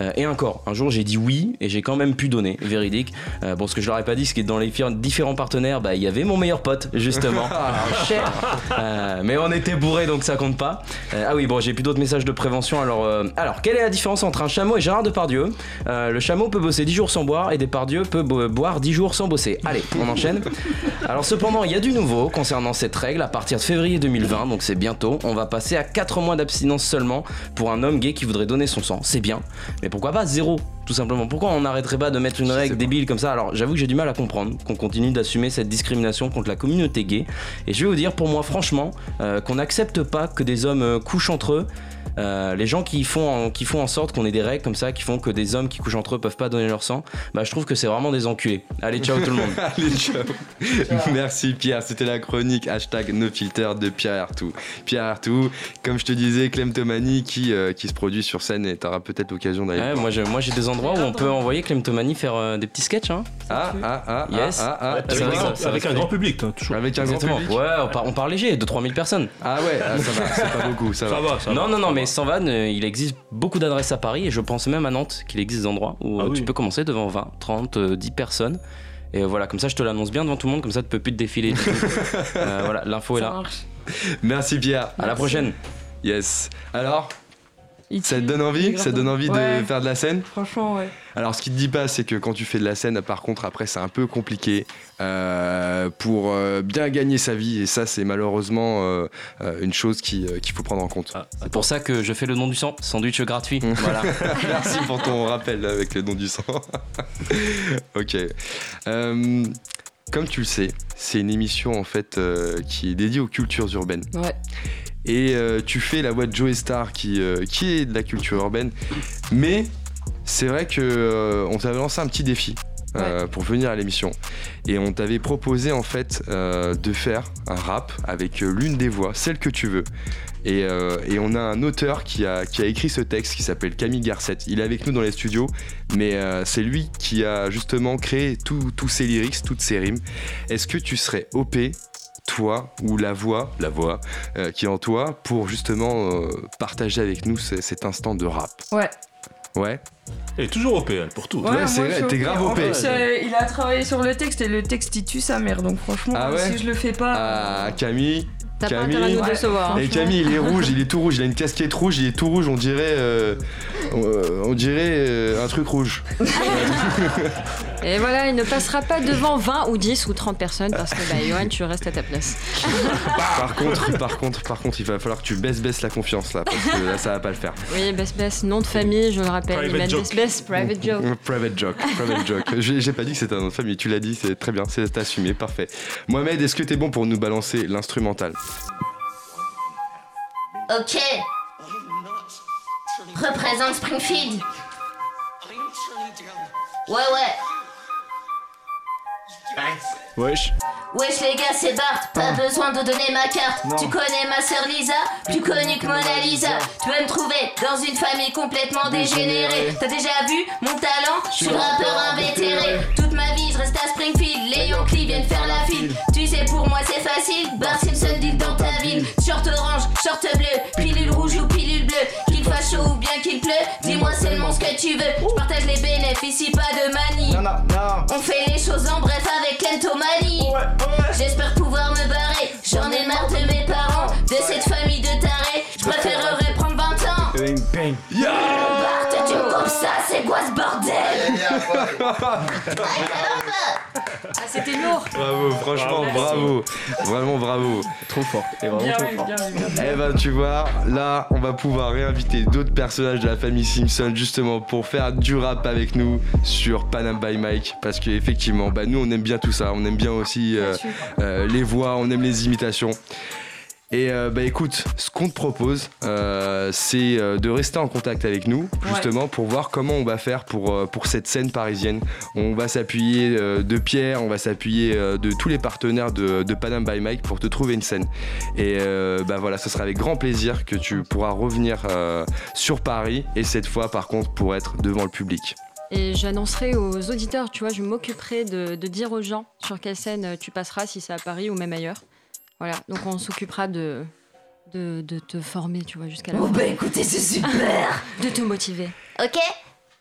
Euh, et encore, un jour j'ai dit oui et j'ai quand même pu donner, véridique. Euh, bon, ce que je leur ai pas dit, c'est que dans les différents partenaires, bah, il y avait mon meilleur pote, justement. Alors, *laughs* cher. Euh, mais on était bourré donc ça compte pas. Euh, ah oui, bon, j'ai plus d'autres messages de prévention. Alors, euh, alors, quelle est la différence entre un chameau et Gérard Depardieu? Euh, Le chameau peut bosser 10 jours sans boire et Depardieu peut bo- boire 10 jours sans bosser. Allez, on enchaîne. Alors, cependant, il y a du nouveau concernant cette règle. À partir de février 2020, donc c'est bientôt, on va passer à 4 mois d'abstinence seulement pour un homme gay qui voudrait donner son sang. C'est bien, mais pourquoi pas zéro tout simplement. Pourquoi on n'arrêterait pas de mettre une règle débile comme ça? Alors j'avoue que j'ai du mal à comprendre qu'on continue d'assumer cette discrimination contre la communauté gay. Et je vais vous dire, pour moi, franchement, euh, qu'on n'accepte pas que des hommes euh, couchent entre eux. Euh, les gens qui font, en, qui font en sorte qu'on ait des règles comme ça, qui font que des hommes qui couchent entre eux peuvent pas donner leur sang, bah je trouve que c'est vraiment des enculés. Allez, ciao tout le monde. *laughs* Allez, ciao. Merci Pierre, c'était la chronique hashtag NoFilter de Pierre Artou. Pierre Artou, comme je te disais, Clem Tomani qui, euh, qui se produit sur scène et t'auras peut-être l'occasion d'aller. Ouais, moi j'ai moi, j'ai des endroits où on peut envoyer Clem Tomani faire euh, des petits sketchs. Hein. Ah, ah, ah, Yes. ah, ah, ah, Avec, Ça un, grand, ça avec va un se grand public, toi, toujours. Avec un grand Exactement. public. Ouais, on part, on part léger, 2-3 000 personnes. Ah ouais, ah, ça va, c'est pas beaucoup, ça, Ça va. va, ça non, va. non, non, mais sans vanne, euh, il existe beaucoup d'adresses à Paris et je pense même à Nantes qu'il existe des endroits où Ah euh, oui. tu peux commencer devant 20, 30, euh, 10 personnes. Et euh, voilà, comme ça je te l'annonce bien devant tout le monde, comme ça tu peux plus te défiler. *laughs* Euh, voilà, l'info est Ça là. marche. Merci Pierre. À la prochaine. Yes. Alors, Il ça te donne envie Ça te donne envie Ouais. de faire de la scène Franchement, ouais. Alors, ce qui te dit pas, c'est que quand tu fais de la scène, par contre, après, c'est un peu compliqué euh, pour euh, bien gagner sa vie. Et ça, c'est malheureusement euh, une chose qui, euh, qu'il faut prendre en compte. Ah, C'est pour ça que je fais le nom du sang, sandwich gratuit. *laughs* voilà. *laughs* Merci pour ton rappel avec le don du sang. *laughs* ok. Euh, comme tu le sais, c'est une émission en fait euh, qui est dédiée aux cultures urbaines. Ouais. Et euh, tu fais la voix de Joey Star qui, euh, qui est de la culture urbaine. Mais c'est vrai que euh, on t'avait lancé un petit défi. pour venir à l'émission et on t'avait proposé en fait euh, de faire un rap avec l'une des voix, celle que tu veux. Et, euh, et on a un auteur qui a, qui a écrit ce texte qui s'appelle Camille Garcette. Il est avec nous dans les studios, mais euh, c'est lui qui a justement créé tous tous ces lyrics, toutes ces rimes. Est-ce que tu serais OP toi ou la voix, la voix euh, qui est en toi pour justement euh, partager avec nous ce- cet instant de rap. Ouais. Ouais. Et toujours OP, elle, pour tout. Ouais, c'est vrai, t'es grave En OP. plus, euh, il a travaillé sur le texte et le texte il tue sa mère, donc franchement, Ah ouais si je le fais pas. Ah Camille. T'as pas intérêt à nous décevoir. hein. Et Camille, il est rouge, il est tout rouge, il a une casquette rouge, il est tout rouge, on dirait, euh, on dirait euh, un truc rouge. *laughs* Et voilà, il ne passera pas devant 20 ou 10 ou 30 personnes parce que bah, Johan, tu restes à ta place. *laughs* Par contre, par contre, par contre, il va falloir que tu baisses, baisses la confiance là, parce que là, ça va pas le faire. Oui, Bess Bess, nom de famille, je le rappelle. Private Iman joke. Bess Bess, private joke. Private joke, private joke. *laughs* J'ai j'ai pas dit que c'était un nom de famille, tu l'as dit, c'est très bien, c'est assumé, parfait. Mohamed, est-ce que t'es bon pour nous balancer l'instrumental? Ok. Représente Springfield. Ouais, ouais. Wesh. Wesh les gars, c'est Bart, pas besoin de donner ma carte. Tu connais ma sœur Lisa, plus connue que Mona Lisa. Tu peux me trouver dans une famille complètement dégénérée. T'as déjà vu mon talent Je suis rappeur invétéré. Toute ma vie, je reste à Springfield. Les Yankees viennent faire la file. Tu sais, pour moi, c'est facile. Bart Simpson dit dans ta ville. Short orange, short bleu, pilule rouge ou pilule bleue. Qu'il fasse chaud ou bien qu'il pleut, dis-moi seulement ce que tu veux. Je partage les bénéfices, ici pas de manie. On fait les choses en bref avec l'entomanie. J'espère pouvoir me barrer. J'en ai marre de mes parents, de cette famille de tarés. Je préférerais prendre 20 ans. Ah, c'était lourd Bravo, franchement, bravo. Vraiment bravo. Trop fort. Et vraiment Bien trop fort. bien bien. Eh ben tu vois, là on va pouvoir réinviter d'autres personnages de la famille Simpson justement pour faire du rap avec nous sur Panam by Mike parce que effectivement bah nous on aime bien tout ça, on aime bien aussi euh, euh, les voix, on aime les imitations. Et euh, bah écoute, ce qu'on te propose, euh, c'est euh, de rester en contact avec nous, justement pour voir comment on va faire pour, pour cette scène parisienne. On va s'appuyer de Pierre, on va s'appuyer de tous les partenaires de, de Panam by Mike pour te trouver une scène. Et euh, bah voilà, ce sera avec grand plaisir que tu pourras revenir sur Paris et cette fois par contre pour être devant le public. Et j'annoncerai aux auditeurs, tu vois, je m'occuperai de, de dire aux gens sur quelle scène tu passeras, si c'est à Paris ou même ailleurs. Voilà, donc on s'occupera de, de, de te former, tu vois, jusqu'à la Oh fin. bah écoutez, c'est super *laughs* De te motiver. Ok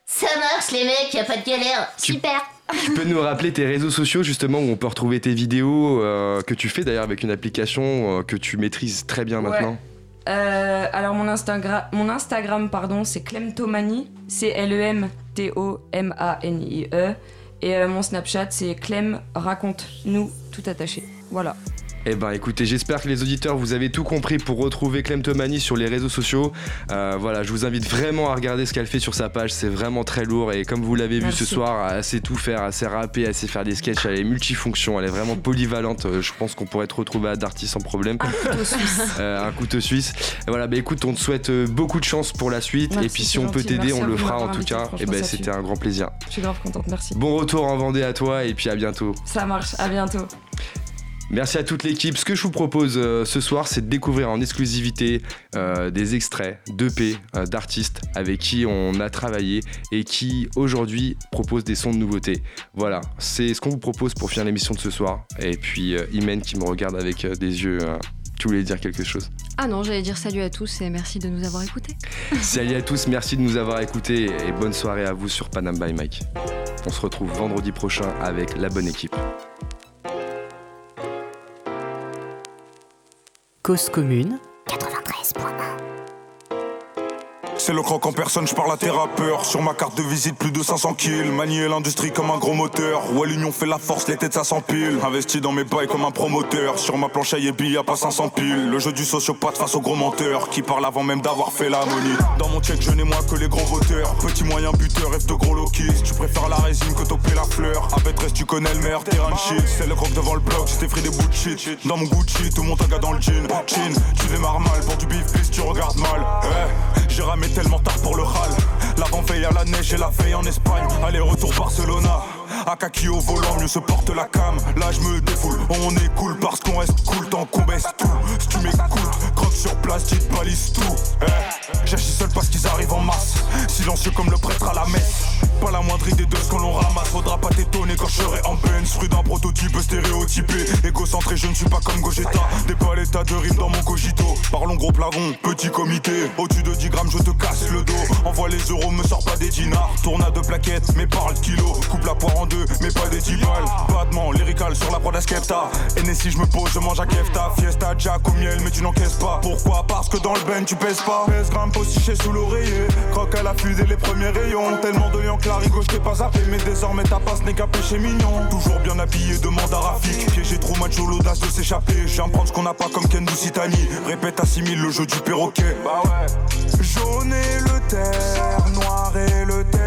Ça marche les mecs, y a pas de galère. Tu- Super. Tu peux nous rappeler tes réseaux sociaux justement où on peut retrouver tes vidéos euh, que tu fais d'ailleurs avec une application euh, que tu maîtrises très bien Ouais. maintenant. Euh, alors mon Instagram, mon Instagram pardon, c'est Clemtomanie, c'est L E M T O M A N I E et euh, mon Snapchat c'est Clem raconte nous tout attaché. Voilà. Eh ben écoutez, j'espère que les auditeurs vous avez tout compris pour retrouver Clemtomanie sur les réseaux sociaux. Euh, voilà, je vous invite vraiment à regarder ce qu'elle fait sur sa page, c'est vraiment très lourd et comme vous l'avez vu ce soir, elle sait tout faire, elle sait rapper, elle sait faire des sketchs, elle est multifonction, elle est vraiment polyvalente. Euh, Je pense qu'on pourrait te retrouver à Darty sans problème. Un couteau suisse. *laughs* Euh, un couteau suisse. Et voilà, bah écoute, on te souhaite beaucoup de chance pour la suite Merci, et puis si on peut t'aider, on le fera en tout cas. Et franchement, ben c'était un grand plaisir. Je suis grave contente, merci. Bon retour en Vendée à toi et puis à bientôt. Ça marche, à bientôt. Merci à toute l'équipe. Ce que je vous propose euh, ce soir, c'est de découvrir en exclusivité euh, des extraits d'EP euh, d'artistes avec qui on a travaillé et qui aujourd'hui proposent des sons de nouveautés. Voilà, c'est ce qu'on vous propose pour finir l'émission de ce soir. Et puis Imen qui me regarde avec des yeux. tu voulais dire quelque chose? Ah non, j'allais dire salut à tous et merci de nous avoir écoutés. *laughs* Salut à tous, merci de nous avoir écoutés et bonne soirée à vous sur Panam by Mike. On se retrouve vendredi prochain avec la bonne équipe. Cause commune, C'est le croc en personne, je parle à tes rappeurs. Sur ma carte de visite, plus de 500 kills. Manier l'industrie comme un gros moteur. Ouais, l'union fait la force, les têtes ça s'empile. Investi dans mes bails comme un promoteur. Sur ma planche à Yebi, y a pas 500 piles. Le jeu du sociopathe face au gros menteur. Qui parle avant même d'avoir fait l'harmonie. Dans mon check, je n'ai moins que les gros voteurs. Petit moyen buteur, rêve de gros lokis. Tu préfères la résine que toper la fleur. À Bétresse, tu connais le maire, terrain shit. C'est le croc devant le bloc, j'étais pris des bouts de shit. Dans mon Gucci, tout mon taga dans le jean. Chin, tu démarres mal pour du beef, please, tu regardes mal. Eh, j'ai ramé tellement tard pour le hal. L'avant-veille à la neige et la veille en Espagne. Aller-retour Barcelona. Akaki au volant, mieux se porte la cam. Là, je me défoule, on est cool parce qu'on reste cool tant qu'on baisse tout. Si tu m'écoutes, croque sur place, te balises tout. Eh, J'agis seul parce qu'ils arrivent en masse. Silencieux comme le prêtre à la messe. Pas la moindre idée de ce qu'on l'on ramasse. Faudra pas t'étonner quand je serai en peine. Fruit d'un prototype stéréotypé. Égocentré, je ne suis pas comme Gogeta. Des paletas de rimes dans mon cogito. Parlons gros plafond, petit comité. Au-dessus de 10 grammes, je te casse le dos. Envoie les euros, me sors pas des dinars. Tournade de plaquettes, mais parle kilo. Coupe la poire deux, mais pas des 10 balles. Battement, lyrical sur la prod à Skepta. Et si je me pose, je mange à Kefta. Fiesta, Jack au miel, mais tu n'encaisses pas. Pourquoi? Parce que dans le ben, tu pèses pas. Pèse grimpe postiché sous l'oreiller. Croque à la fusée, les premiers rayons. Tellement de liens clarigo, je t'ai pas zappé. Mais désormais ta passe n'est qu'à péché mignon. Toujours bien habillé, demande à Rafik. Piégé trop macho, l'audace de s'échapper. J'aime prendre ce qu'on n'a pas comme Ken Sitani. Répète, assimile le jeu du perroquet. Bah ouais. Jaune et le terre, noir et le thème.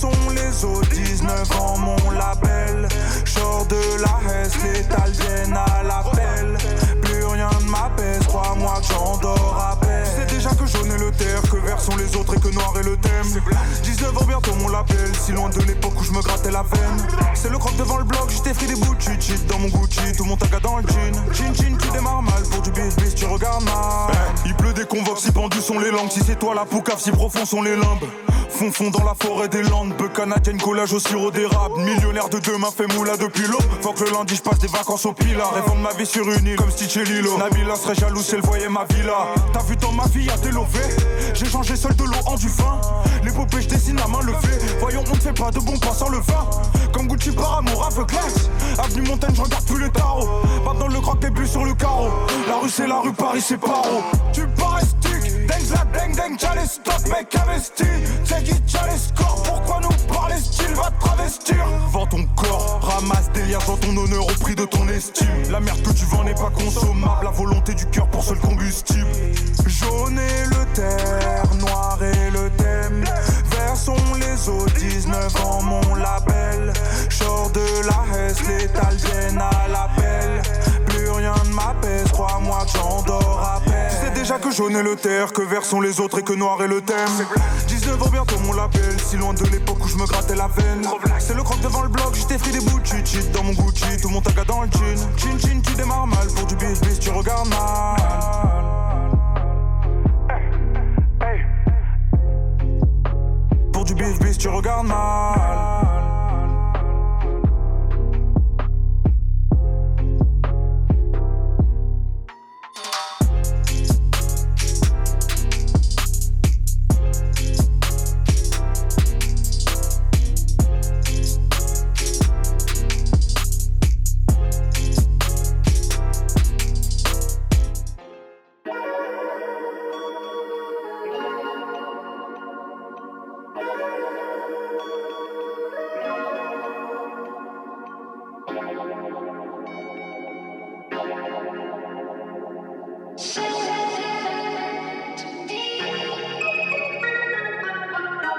Sont les eaux, 19 ans mon label. Sors de la Hesse, l'étalienne à l'appel. Plus rien ne m'apaise, crois-moi que j'endors à jaune le terre, que vert sont les autres et que noir est le thème. 19 ans bientôt mon label, si loin de l'époque où je me grattais la veine. C'est le croc devant le bloc, j'étais pris des bouts cheat dans mon Gucci, tout mon taga dans le jean. Chin chin, tu démarres mal pour du bis bis, tu regardes mal. il pleut des convoques, si pendus sont les langues, si c'est toi la poucave, si profond sont les limbes. Fond fond dans la forêt des Landes, peu canadienne, collage au sirop d'érable. Millionnaire de demain fait moula depuis l'aube. Faut que le lundi je passe des vacances au Pilar. De ma vie sur une île comme Stitch et Lilo. Nabila serait jaloux si elle voyait ma villa. T'as vu dans ma vie, y'a des J'ai changé seul de l'eau en du vin. L'épopée, je dessine à main levée. Voyons, on ne fait pas de bon pas sans le vin. Comme Gucci par amour aveuglesse. Avenue Montaigne, je regarde plus les tarots. Pas dans le croc, des buts sur le carreau. La rue, c'est la rue, Paris, c'est paro. Tu parais. Deng la deng deng, les stocks, mec investi. T'as les scores, pourquoi nous parler style? Va travestir Vends ton corps, ramasse des liens dans ton honneur au prix de ton estime. La merde que tu vends n'est pas consommable, la volonté du cœur pour seul combustible. Jaune et le terre, noir et le thème. Vert sont les eaux, 19 ans mon label. Sors de la Hesse, l'étalienne à jaune est le terre, que vert sont les autres et que noir est le thème. 19 ans bientôt mon label, si loin de l'époque où je me grattais la veine. C'est le croc devant le bloc, j'étais pris des bouts de cheat dans mon Gucci, tout mon taga dans le jean. Chin chin, tu démarres mal pour du bis bis, tu regardes mal. Pour du bis bis, tu regardes mal.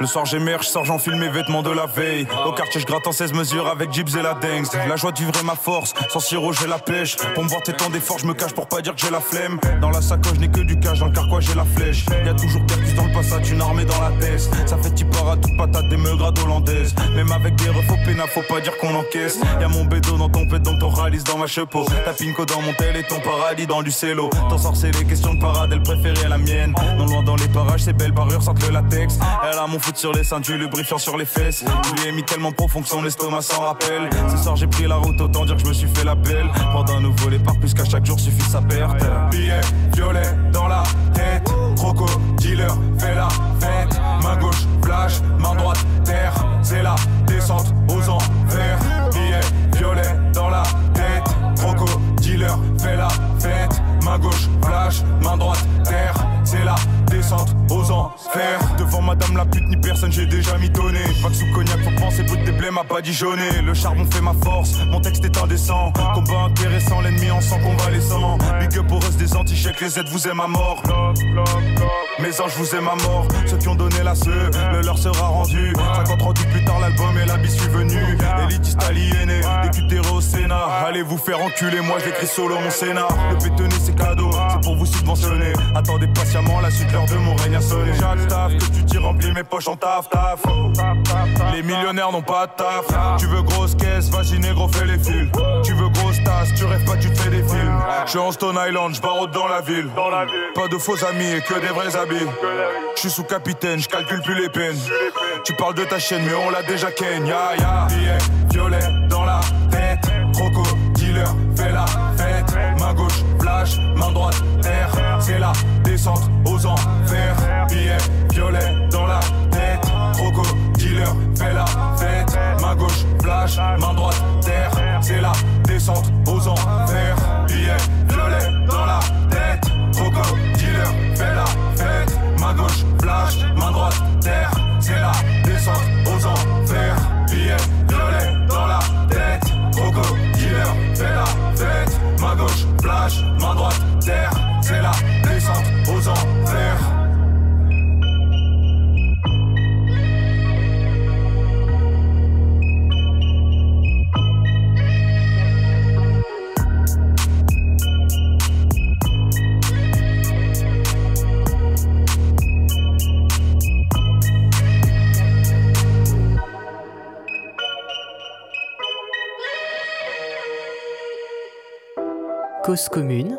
Le soir j'émerge, sors j'enfile mes vêtements de la veille. Au quartier je gratte en 16 mesures avec Jibs et la Dengs La joie du vrai ma force, sans sirop j'ai la pêche. Pour me voir t'étant d'efforts je me cache pour pas dire que j'ai la flemme. Dans la sacoche n'ai que du cash, dans le carquois j'ai la flèche. Y'a toujours Percus dans le passage, une armée dans la tête Ça fait type à toute patate des meugrades hollandaises. Même avec des refs au pénal, faut pas dire qu'on encaisse. Y'a mon bédo dans ton pet, dans ton ralice dans ma chepeau Ta pinko dans mon tel et ton paradis dans du cello Ton sort c'est les questions de parade, elle préférée à la mienne. Non loin dans les parages, c'est belle parure, sentent le latex. Elle a mon foot sur les seins, du lubrifiant sur les fesses. Lui ai mis tellement profond que son estomac s'en rappelle. Ce soir j'ai pris la route, autant dire que je me suis fait la belle. Prendre un nouveau départ, plus qu'à chaque jour suffit sa perte. Billet violet dans la tête. Croco, dealer, fait la fête. Main gauche, flash, main droite, terre. C'est la descente aux envers Billet violet dans la tête. Croco, dealer, fait la fête. Main gauche, flash, main droite, terre. C'est la descente aux Devant madame la pute ni personne j'ai déjà mitonné. Pas que sous cognac faut penser bout de blême m'a pas dijonné Le charbon fait ma force, mon texte est indécent. Combat intéressant, l'ennemi en sang convalescent Big up au reste des anti-chèques, les aides vous aiment à mort. Mes anges vous aiment à mort. Ceux qui ont donné la seu, le leur sera rendu. 50 ans plus tard l'album et la bise suis venu. Élitiste aliéné, décuteré au Sénat. Allez vous faire enculer, moi j'écris solo mon scénar Le bétonné c'est cadeau, c'est pour vous subventionner. Attendez patiemment la suite l'heure de mon règne sonné Chaque staff que tu tires remplit mes poches en taf taf. Les millionnaires n'ont pas de taf. Tu veux grosse caisse, vas-y négro, fais les fils. Tu veux grosse tasse, tu rêves pas, tu te fais des films. Je suis en Stone Island, je dans la ville. Pas de faux amis et que des vrais habits. Je suis sous capitaine, je calcule plus les peines. Tu parles de ta chaîne, mais on l'a déjà ken. Ya ya, violet dans la tête. Croco, dealer, fais la fête. Main gauche, flash, main droite, terre. C'est la descente aux flash, main droite, terre. C'est la descente aux enfers. Commune.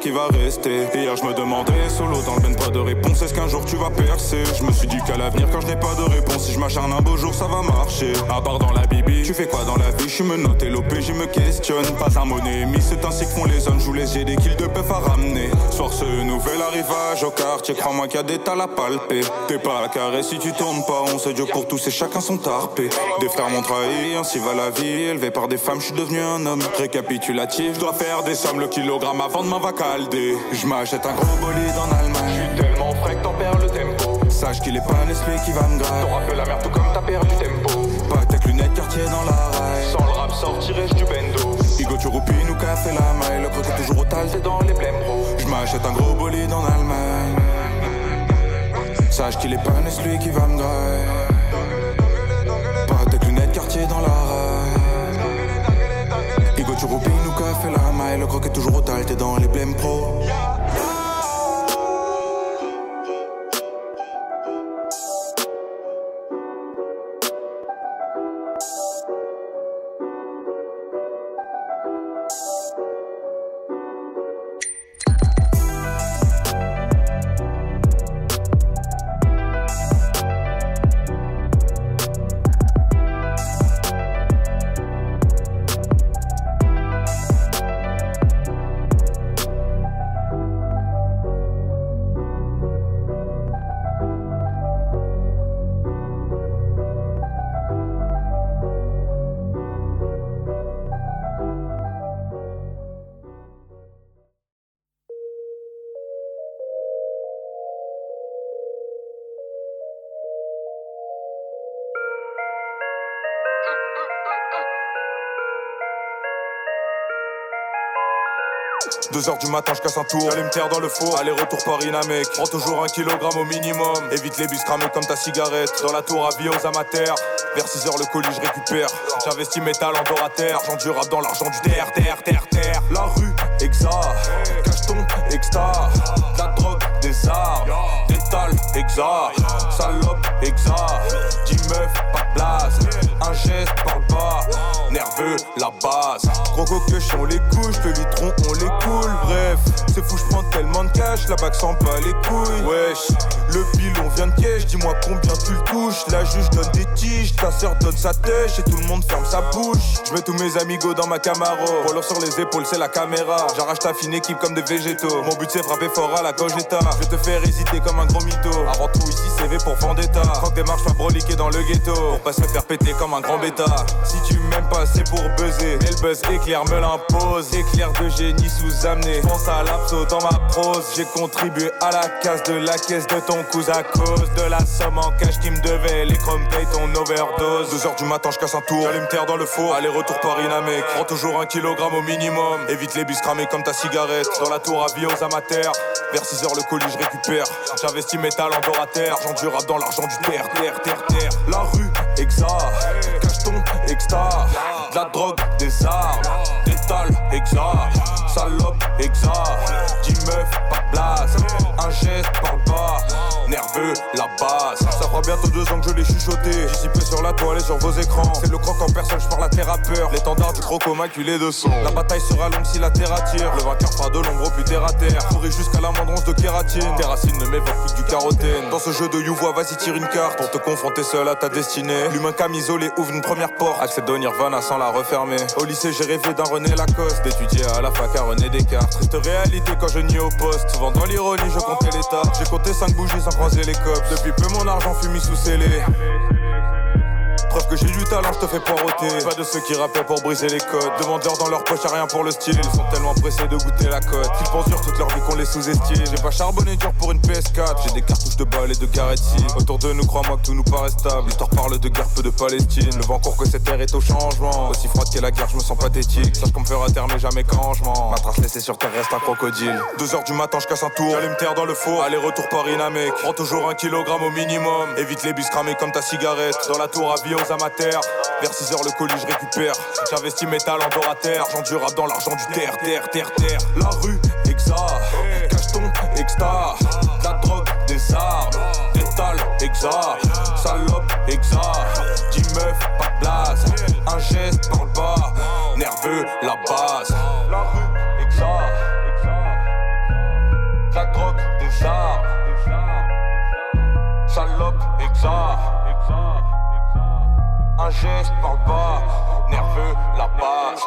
Qui va rester. Hier je me demandais, solo dans le pas de réponse. Est-ce qu'un jour tu vas percer? Je me suis dit qu'à l'avenir quand je n'ai pas de réponse Si je m'acharne un beau jour ça va marcher. À part dans la bibi, tu fais quoi dans la vie? Je me note et je me questionne. Pas un monnaie c'est ainsi que font les hommes. Joue les j'ai des kills de peuf à ramener. Soir ce nouvel arrivage au quartier. Crois-moi qu'il y a des tas à palper. T'es pas à carré si tu tournes pas. On sait Dieu pour tous et chacun son tarpé. Des frères m'ont trahi, ainsi va la vie. Élevé par des femmes, je suis devenu un homme. Récapitulatif, je dois faire des sommes Le kilogramme avant de m'en calder Je m'achète un gros bolide en Allemagne. Je suis tellement frais que t'en perds le tempo. Sache qu'il est pas l'esprit qui va me gratter T'auras peu la merde tout comme t'as perdu tempo. Pas tes lunettes quartier dans la raille. Sans le rap sortirais-je du bendo Igo tu roupines ou café la maille. Le croquet toujours au tal, dans les blèmes bro. Je un gros bolide en Allemagne. Sache qu'il est pas celui qui va me grailler Pas tes lunettes quartier dans la raille. Igo tu roupines fait la rama et le croc est toujours au tal, t'es dans les blèmes pro. 2h du matin, je casse un tour. J'allais me taire dans le four. Aller-retour Paris-La mec. Prends toujours un kilogramme au minimum. Évite les bus cramés comme ta cigarette. Dans la tour à vie aux amateurs. Vers 6h, le colis, je récupère. J'investis mes talents d'or à terre. L'argent dans l'argent du terre, terre, terre, terre. La rue, exa. Cache ton extra. La drogue, des arts. Détale, exa. Salope, exa. 10 meufs, pas de place. Un geste par le bas. La base. Gros coqueux, on les couches. Le litron, on les coule. Bref, c'est fou, je prends tellement de cash. La bague s'en bat les couilles. Wesh, le pilon vient de piège. Dis-moi combien tu le touches. La juge donne des tiges. Ta sœur donne sa têche. Et tout le monde ferme sa bouche. Je mets tous mes amigos dans ma Camaro. Roller sur les épaules, c'est la caméra. J'arrache ta fine équipe comme des végétaux. Mon but c'est frapper fort à la cogeta. Je te faire hésiter comme un gros mytho. Avant tout, ici, CV pour Vendetta. Quand démarche pas broliquer dans le ghetto. Pour pas se faire péter comme un grand bêta. Si tu m'aimes pas assez pour buzzer. Mais le buzz éclair me l'impose. Éclair de génie sous-amené. Pense à l'abso dans ma prose. J'ai contribué à la casse de la caisse de ton cousin à cause de la somme en cash qui me devait. Les chrome paye ton overdose. 2 heures du matin, je casse un tour. J'allume terre dans le four. Aller-retour Paris-Namek. Prends toujours un kilogramme au minimum. Évite les bus cramés comme ta cigarette. Dans la tour, avis aux amateurs. Vers 6 heures, le colis, je récupère. J'investis métal en dor à terre. L'argent du rap dans l'argent du terre, terre, terre, terre. La rue, exa. Cache ton exta. De la drogue, des armes. Détal, exa. Salope, exa. 10 meufs, pas de blase. Un geste, parle pas. Nerveux, la base. Ça fera bientôt deux ans que je l'ai chuchoté. Dissipé sur la toile et sur vos écrans. C'est le croc en personne, je parle à terre à peur. L'étendard du croc maculé de son. La bataille sera longue si la terre attire. Le vainqueur fera de l'ombre plus terre à terre. Pourri jusqu'à la moindre once de kératine. Tes racines ne m'évoquent plus du carotène. Dans ce jeu de Youvois, vas-y, tire une carte. Pour te confronter seul à ta destinée. L'humain camisolé ouvre une première porte. Accède au Nirvana sans la refermer. Au lycée, j'ai rêvé d'un René Lacoste. D'étudier à la fac à René Descartes. Triste réalité quand je nie au poste. Souvent dans l'ironie, je comptais l'état. J'ai compté 5 bougies sans croiser les copes. Depuis peu, mon argent fut mis sous scellé. Preuve que j'ai du talent, je te fais poireauter. Pas de ceux qui rappellent pour briser les codes. Demandeurs dans leur poche, y'a rien pour le style. Ils sont tellement pressés de goûter la cote. Qu'ils pensent dur toute leur vie qu'on les sous-estime. J'ai pas charbonné dur pour une PS4. J'ai des cartouches de balles et de Garetti. Autour de nous, crois-moi que tout nous paraît stable. L'histoire parle de guerre, peu de Palestine. Le vent court que cette terre est au changement. Aussi froide qu'est la guerre, je me sens pathétique. Sache qu'on me fera taire, mais jamais mens. Ma trace laissée sur terre reste un crocodile. Deux heures du matin, je casse un tour. J'allume terre dans le four. Aller-retour Paris-Namek. Prends toujours un kilogramme au minimum. Évite les bus cramés comme ta cigarette. Dans la tour, avis amateurs. Vers 6 heures, le colis, je récupère. J'investis métal en dor à terre. L'argent du rap dans l'argent du terre, terre, terre, terre. La rue, exa. Cache ton exta. La drogue, des armes. Détal, exa. Salope, exa. 10 meufs, pas de blase. Un geste, parle pas. Nerveux, la base. La rue, exa. La drogue, des armes. Salope, exa. Un geste, parle pas. Nerveux, la base.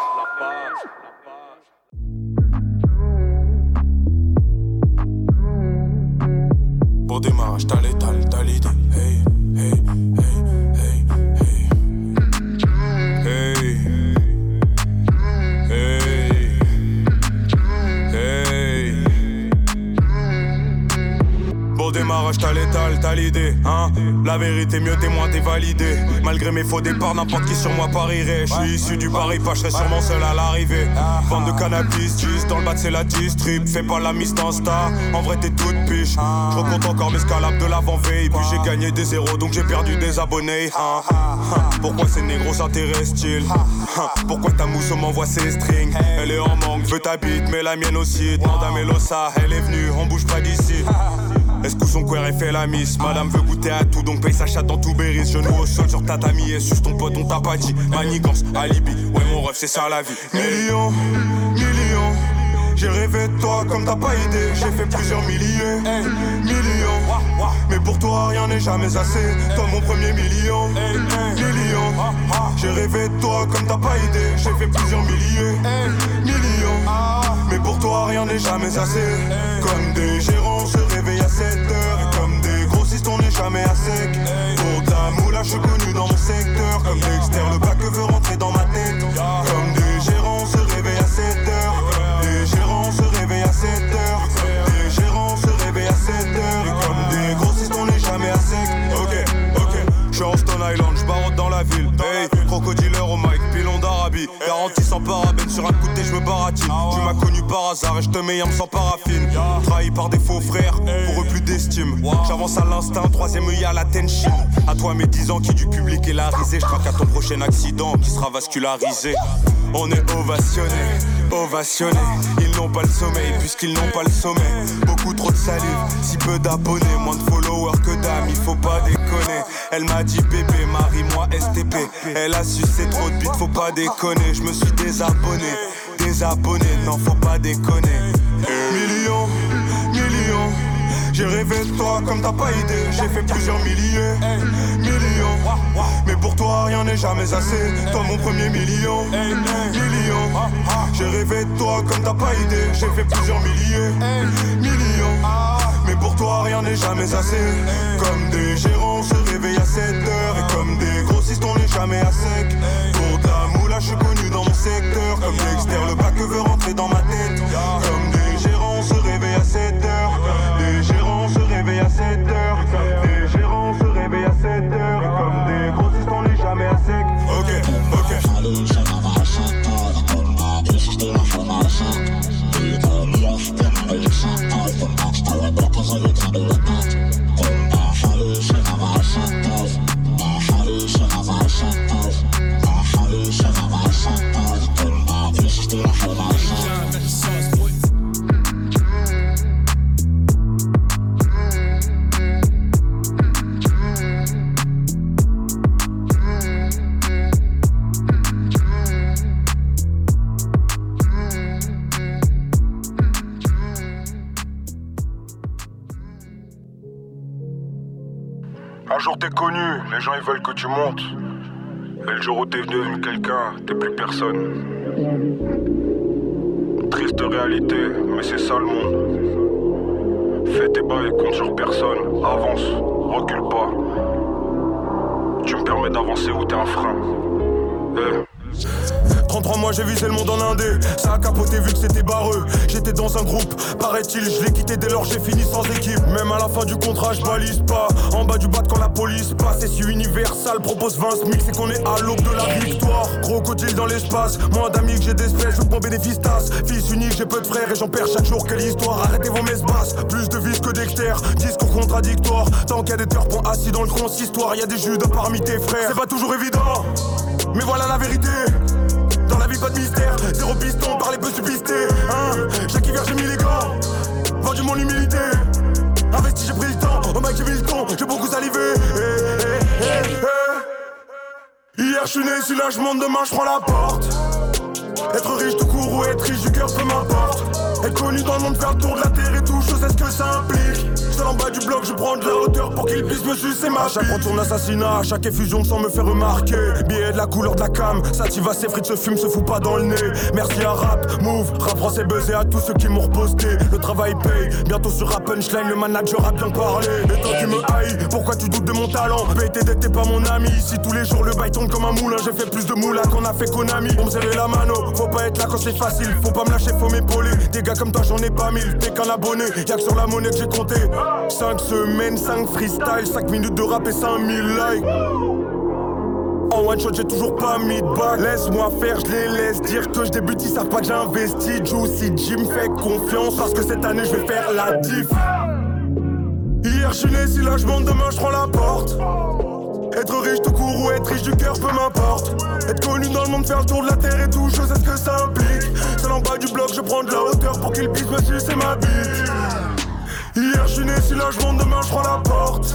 Pour démarrage, t'as l'étal, t'as l'idée. Hein. La vérité, mieux témoin, t'es validé. Malgré mes faux départs, n'importe qui sur moi parierait. Je suis issu du Paris, pas, sûrement seul à l'arrivée. Vente de cannabis, juste dans le bas, c'est la distrib. Fais pas la mise Insta, en vrai, t'es toute piche. Je recompte encore mes scalabs de l'avant-veille. Puis j'ai gagné des zéros, donc j'ai perdu des abonnés. hein. *laughs* Pourquoi ces négros s'intéressent-ils? *laughs* Pourquoi ta mousse m'envoie ses strings? Elle est en manque, veut ta bite, mais la mienne aussi. Demande à Melosa, elle est venue, on bouge pas d'ici. *laughs* Est-ce que son queer fait la miss? Madame veut goûter à tout donc paye sa chatte dans tout Béris. Genou au sol sur tatami et sus ton pote on t'a pas dit. Manigance, alibi, ouais mon rêve c'est ça la vie. Millions, millions J'ai rêvé de toi comme t'as pas idée J'ai fait plusieurs milliers, millions. Mais pour toi rien n'est jamais assez. Toi mon premier million, millions. J'ai rêvé de toi comme t'as pas idée J'ai fait plusieurs milliers, millions. Mais pour toi rien n'est jamais assez. Comme des gérants se réveillent à 7 heures. Et comme des grossistes on n'est jamais à sec. Pour ta moula je suis connu dans mon secteur. Comme Dexter le bac veut rentrer dans ma tête la ville. Hey, crocodileur au mic, pilon d'Arabie. Garantie sans parabène, sur un coup de je me baratine. Tu m'as connu par hasard et je te mets sans paraffine. Trahi par des faux frères, pour eux plus d'estime. J'avance à l'instinct, troisième œil à la tension. À toi mes 10 ans qui du public est la risée. Je à ton prochain accident qui sera vascularisé. On est ovationné, ovationné. Ils n'ont pas le sommeil puisqu'ils n'ont pas le sommet. Beaucoup trop de salive, si peu d'abonnés, moins de followers que d'âmes, il faut pas Elle m'a dit bébé, marie-moi STP. Elle a su c'est trop de bite, faut pas déconner. Je me suis désabonné, désabonné, non faut pas déconner. Millions, millions. J'ai rêvé de toi comme t'as pas idée. J'ai fait plusieurs milliers, millions. Mais pour toi, rien n'est jamais assez. Toi, mon premier million, millions. J'ai rêvé de toi comme t'as pas idée. J'ai fait plusieurs milliers, millions pour toi, rien n'est jamais assez. Comme des gérants, on se réveille à 7 heures. Et comme des grossistes, on n'est jamais à sec. Pour ta moula, je suis connu dans mon secteur. Comme Dexter, le bac veut rentrer dans ma tête. Comme des gérants, on se réveille à 7 heures. Des gérants, on se réveille à 7 heures. T'es connu, les gens ils veulent que tu montes. Et le jour où t'es devenu quelqu'un, t'es plus personne. Triste réalité, mais c'est ça le monde. Fais tes bails, compte sur personne, avance, recule pas. Tu me permets d'avancer où t'es un frein. Eh. 33 mois j'ai visé le monde en indé Ça a capoté vu que c'était barreux. J'étais dans un groupe, paraît-il Je l'ai quitté dès lors j'ai fini sans équipe. Même à la fin du contrat je balise pas. En bas du bat quand la police passe Et si Universal propose 20 000 C'est qu'on est à l'aube de la victoire. Crocodile dans l'espace Moins d'amis que j'ai d'espèces Je mon bénéfice tasse Fils unique j'ai peu de frères Et j'en perds chaque jour quelle histoire Arrêtez vos messes basses Plus de vis que Dexter. Discours contradictoire Tant qu'il y a des terres assis dans le consistoire Y a des judes parmi tes frères. C'est pas toujours évident Mais voilà la vérité dans la vie, pas de mystère. Zéro piston par les peu subistés. Hein hiver, j'ai mis les gants. Vendu mon humilité. Investi, j'ai pris le temps. Au mec, j'ai mis le ton. J'ai beaucoup salivé. Eh, eh, eh, Hier, je suis né, celui là, je monte demain, je prends la porte. Être riche tout court ou être riche du cœur, peu m'importe. Être connu dans le monde, faire le tour de la terre et tout, je sais ce que ça implique. Seul en bas du bloc, je prends de la hauteur pour qu'il puisse me sucer ma chaque retour assassinat, à chaque effusion sans me faire remarquer. Billet de la couleur de la cam, sativa, ses frites se fume, se fout pas dans le nez. Merci à rap, move, rap français buzzé à tous ceux qui m'ont reposté. Le travail paye, bientôt sur rap punchline, le manager a bien parlé. Et toi tu me haïs, pourquoi tu doutes de mon talent? Paye tes pas mon ami. Si tous les jours le bail tourne comme un moulin, j'ai fait plus de moulin qu'on a fait Konami. On me serrer la mano, faut pas être là quand c'est facile, faut pas me lâcher, faut m'épauler. Des gars comme toi, j'en ai pas mille, t'es qu'un abonné, y'a que sur la monnaie que j'ai compté. 5 semaines, 5 freestyle, 5 minutes de rap et 5000 likes. En one shot, j'ai toujours pas mis de bac. Laisse-moi faire, je les laisse dire que je débute. Ils savent pas que j'ai investi. Juicy Jim fait confiance parce que cette année je vais faire la diff. Hier, je suis né, si là je monte, demain je prends la porte. Être riche tout court ou être riche du cœur, peu m'importe. Être connu dans le monde, faire le tour de la terre et tout, je sais ce que ça implique. Seul en bas du bloc, je prends de la hauteur pour qu'il puisse me sucer ma bite. Hier, je suis né, si là je monte, demain je prends la porte.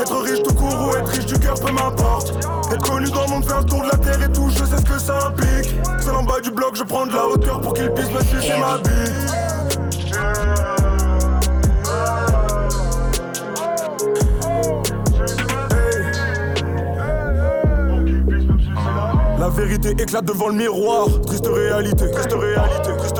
Être riche tout court ou être riche du cœur, peu m'importe. Être connu dans le monde, faire le tour de la terre et tout, je sais ce que ça implique. Seul en bas du bloc, je prends de la hauteur pour qu'il puisse me sucer ma bite. La vérité éclate devant le miroir. Triste réalité, triste réalité, triste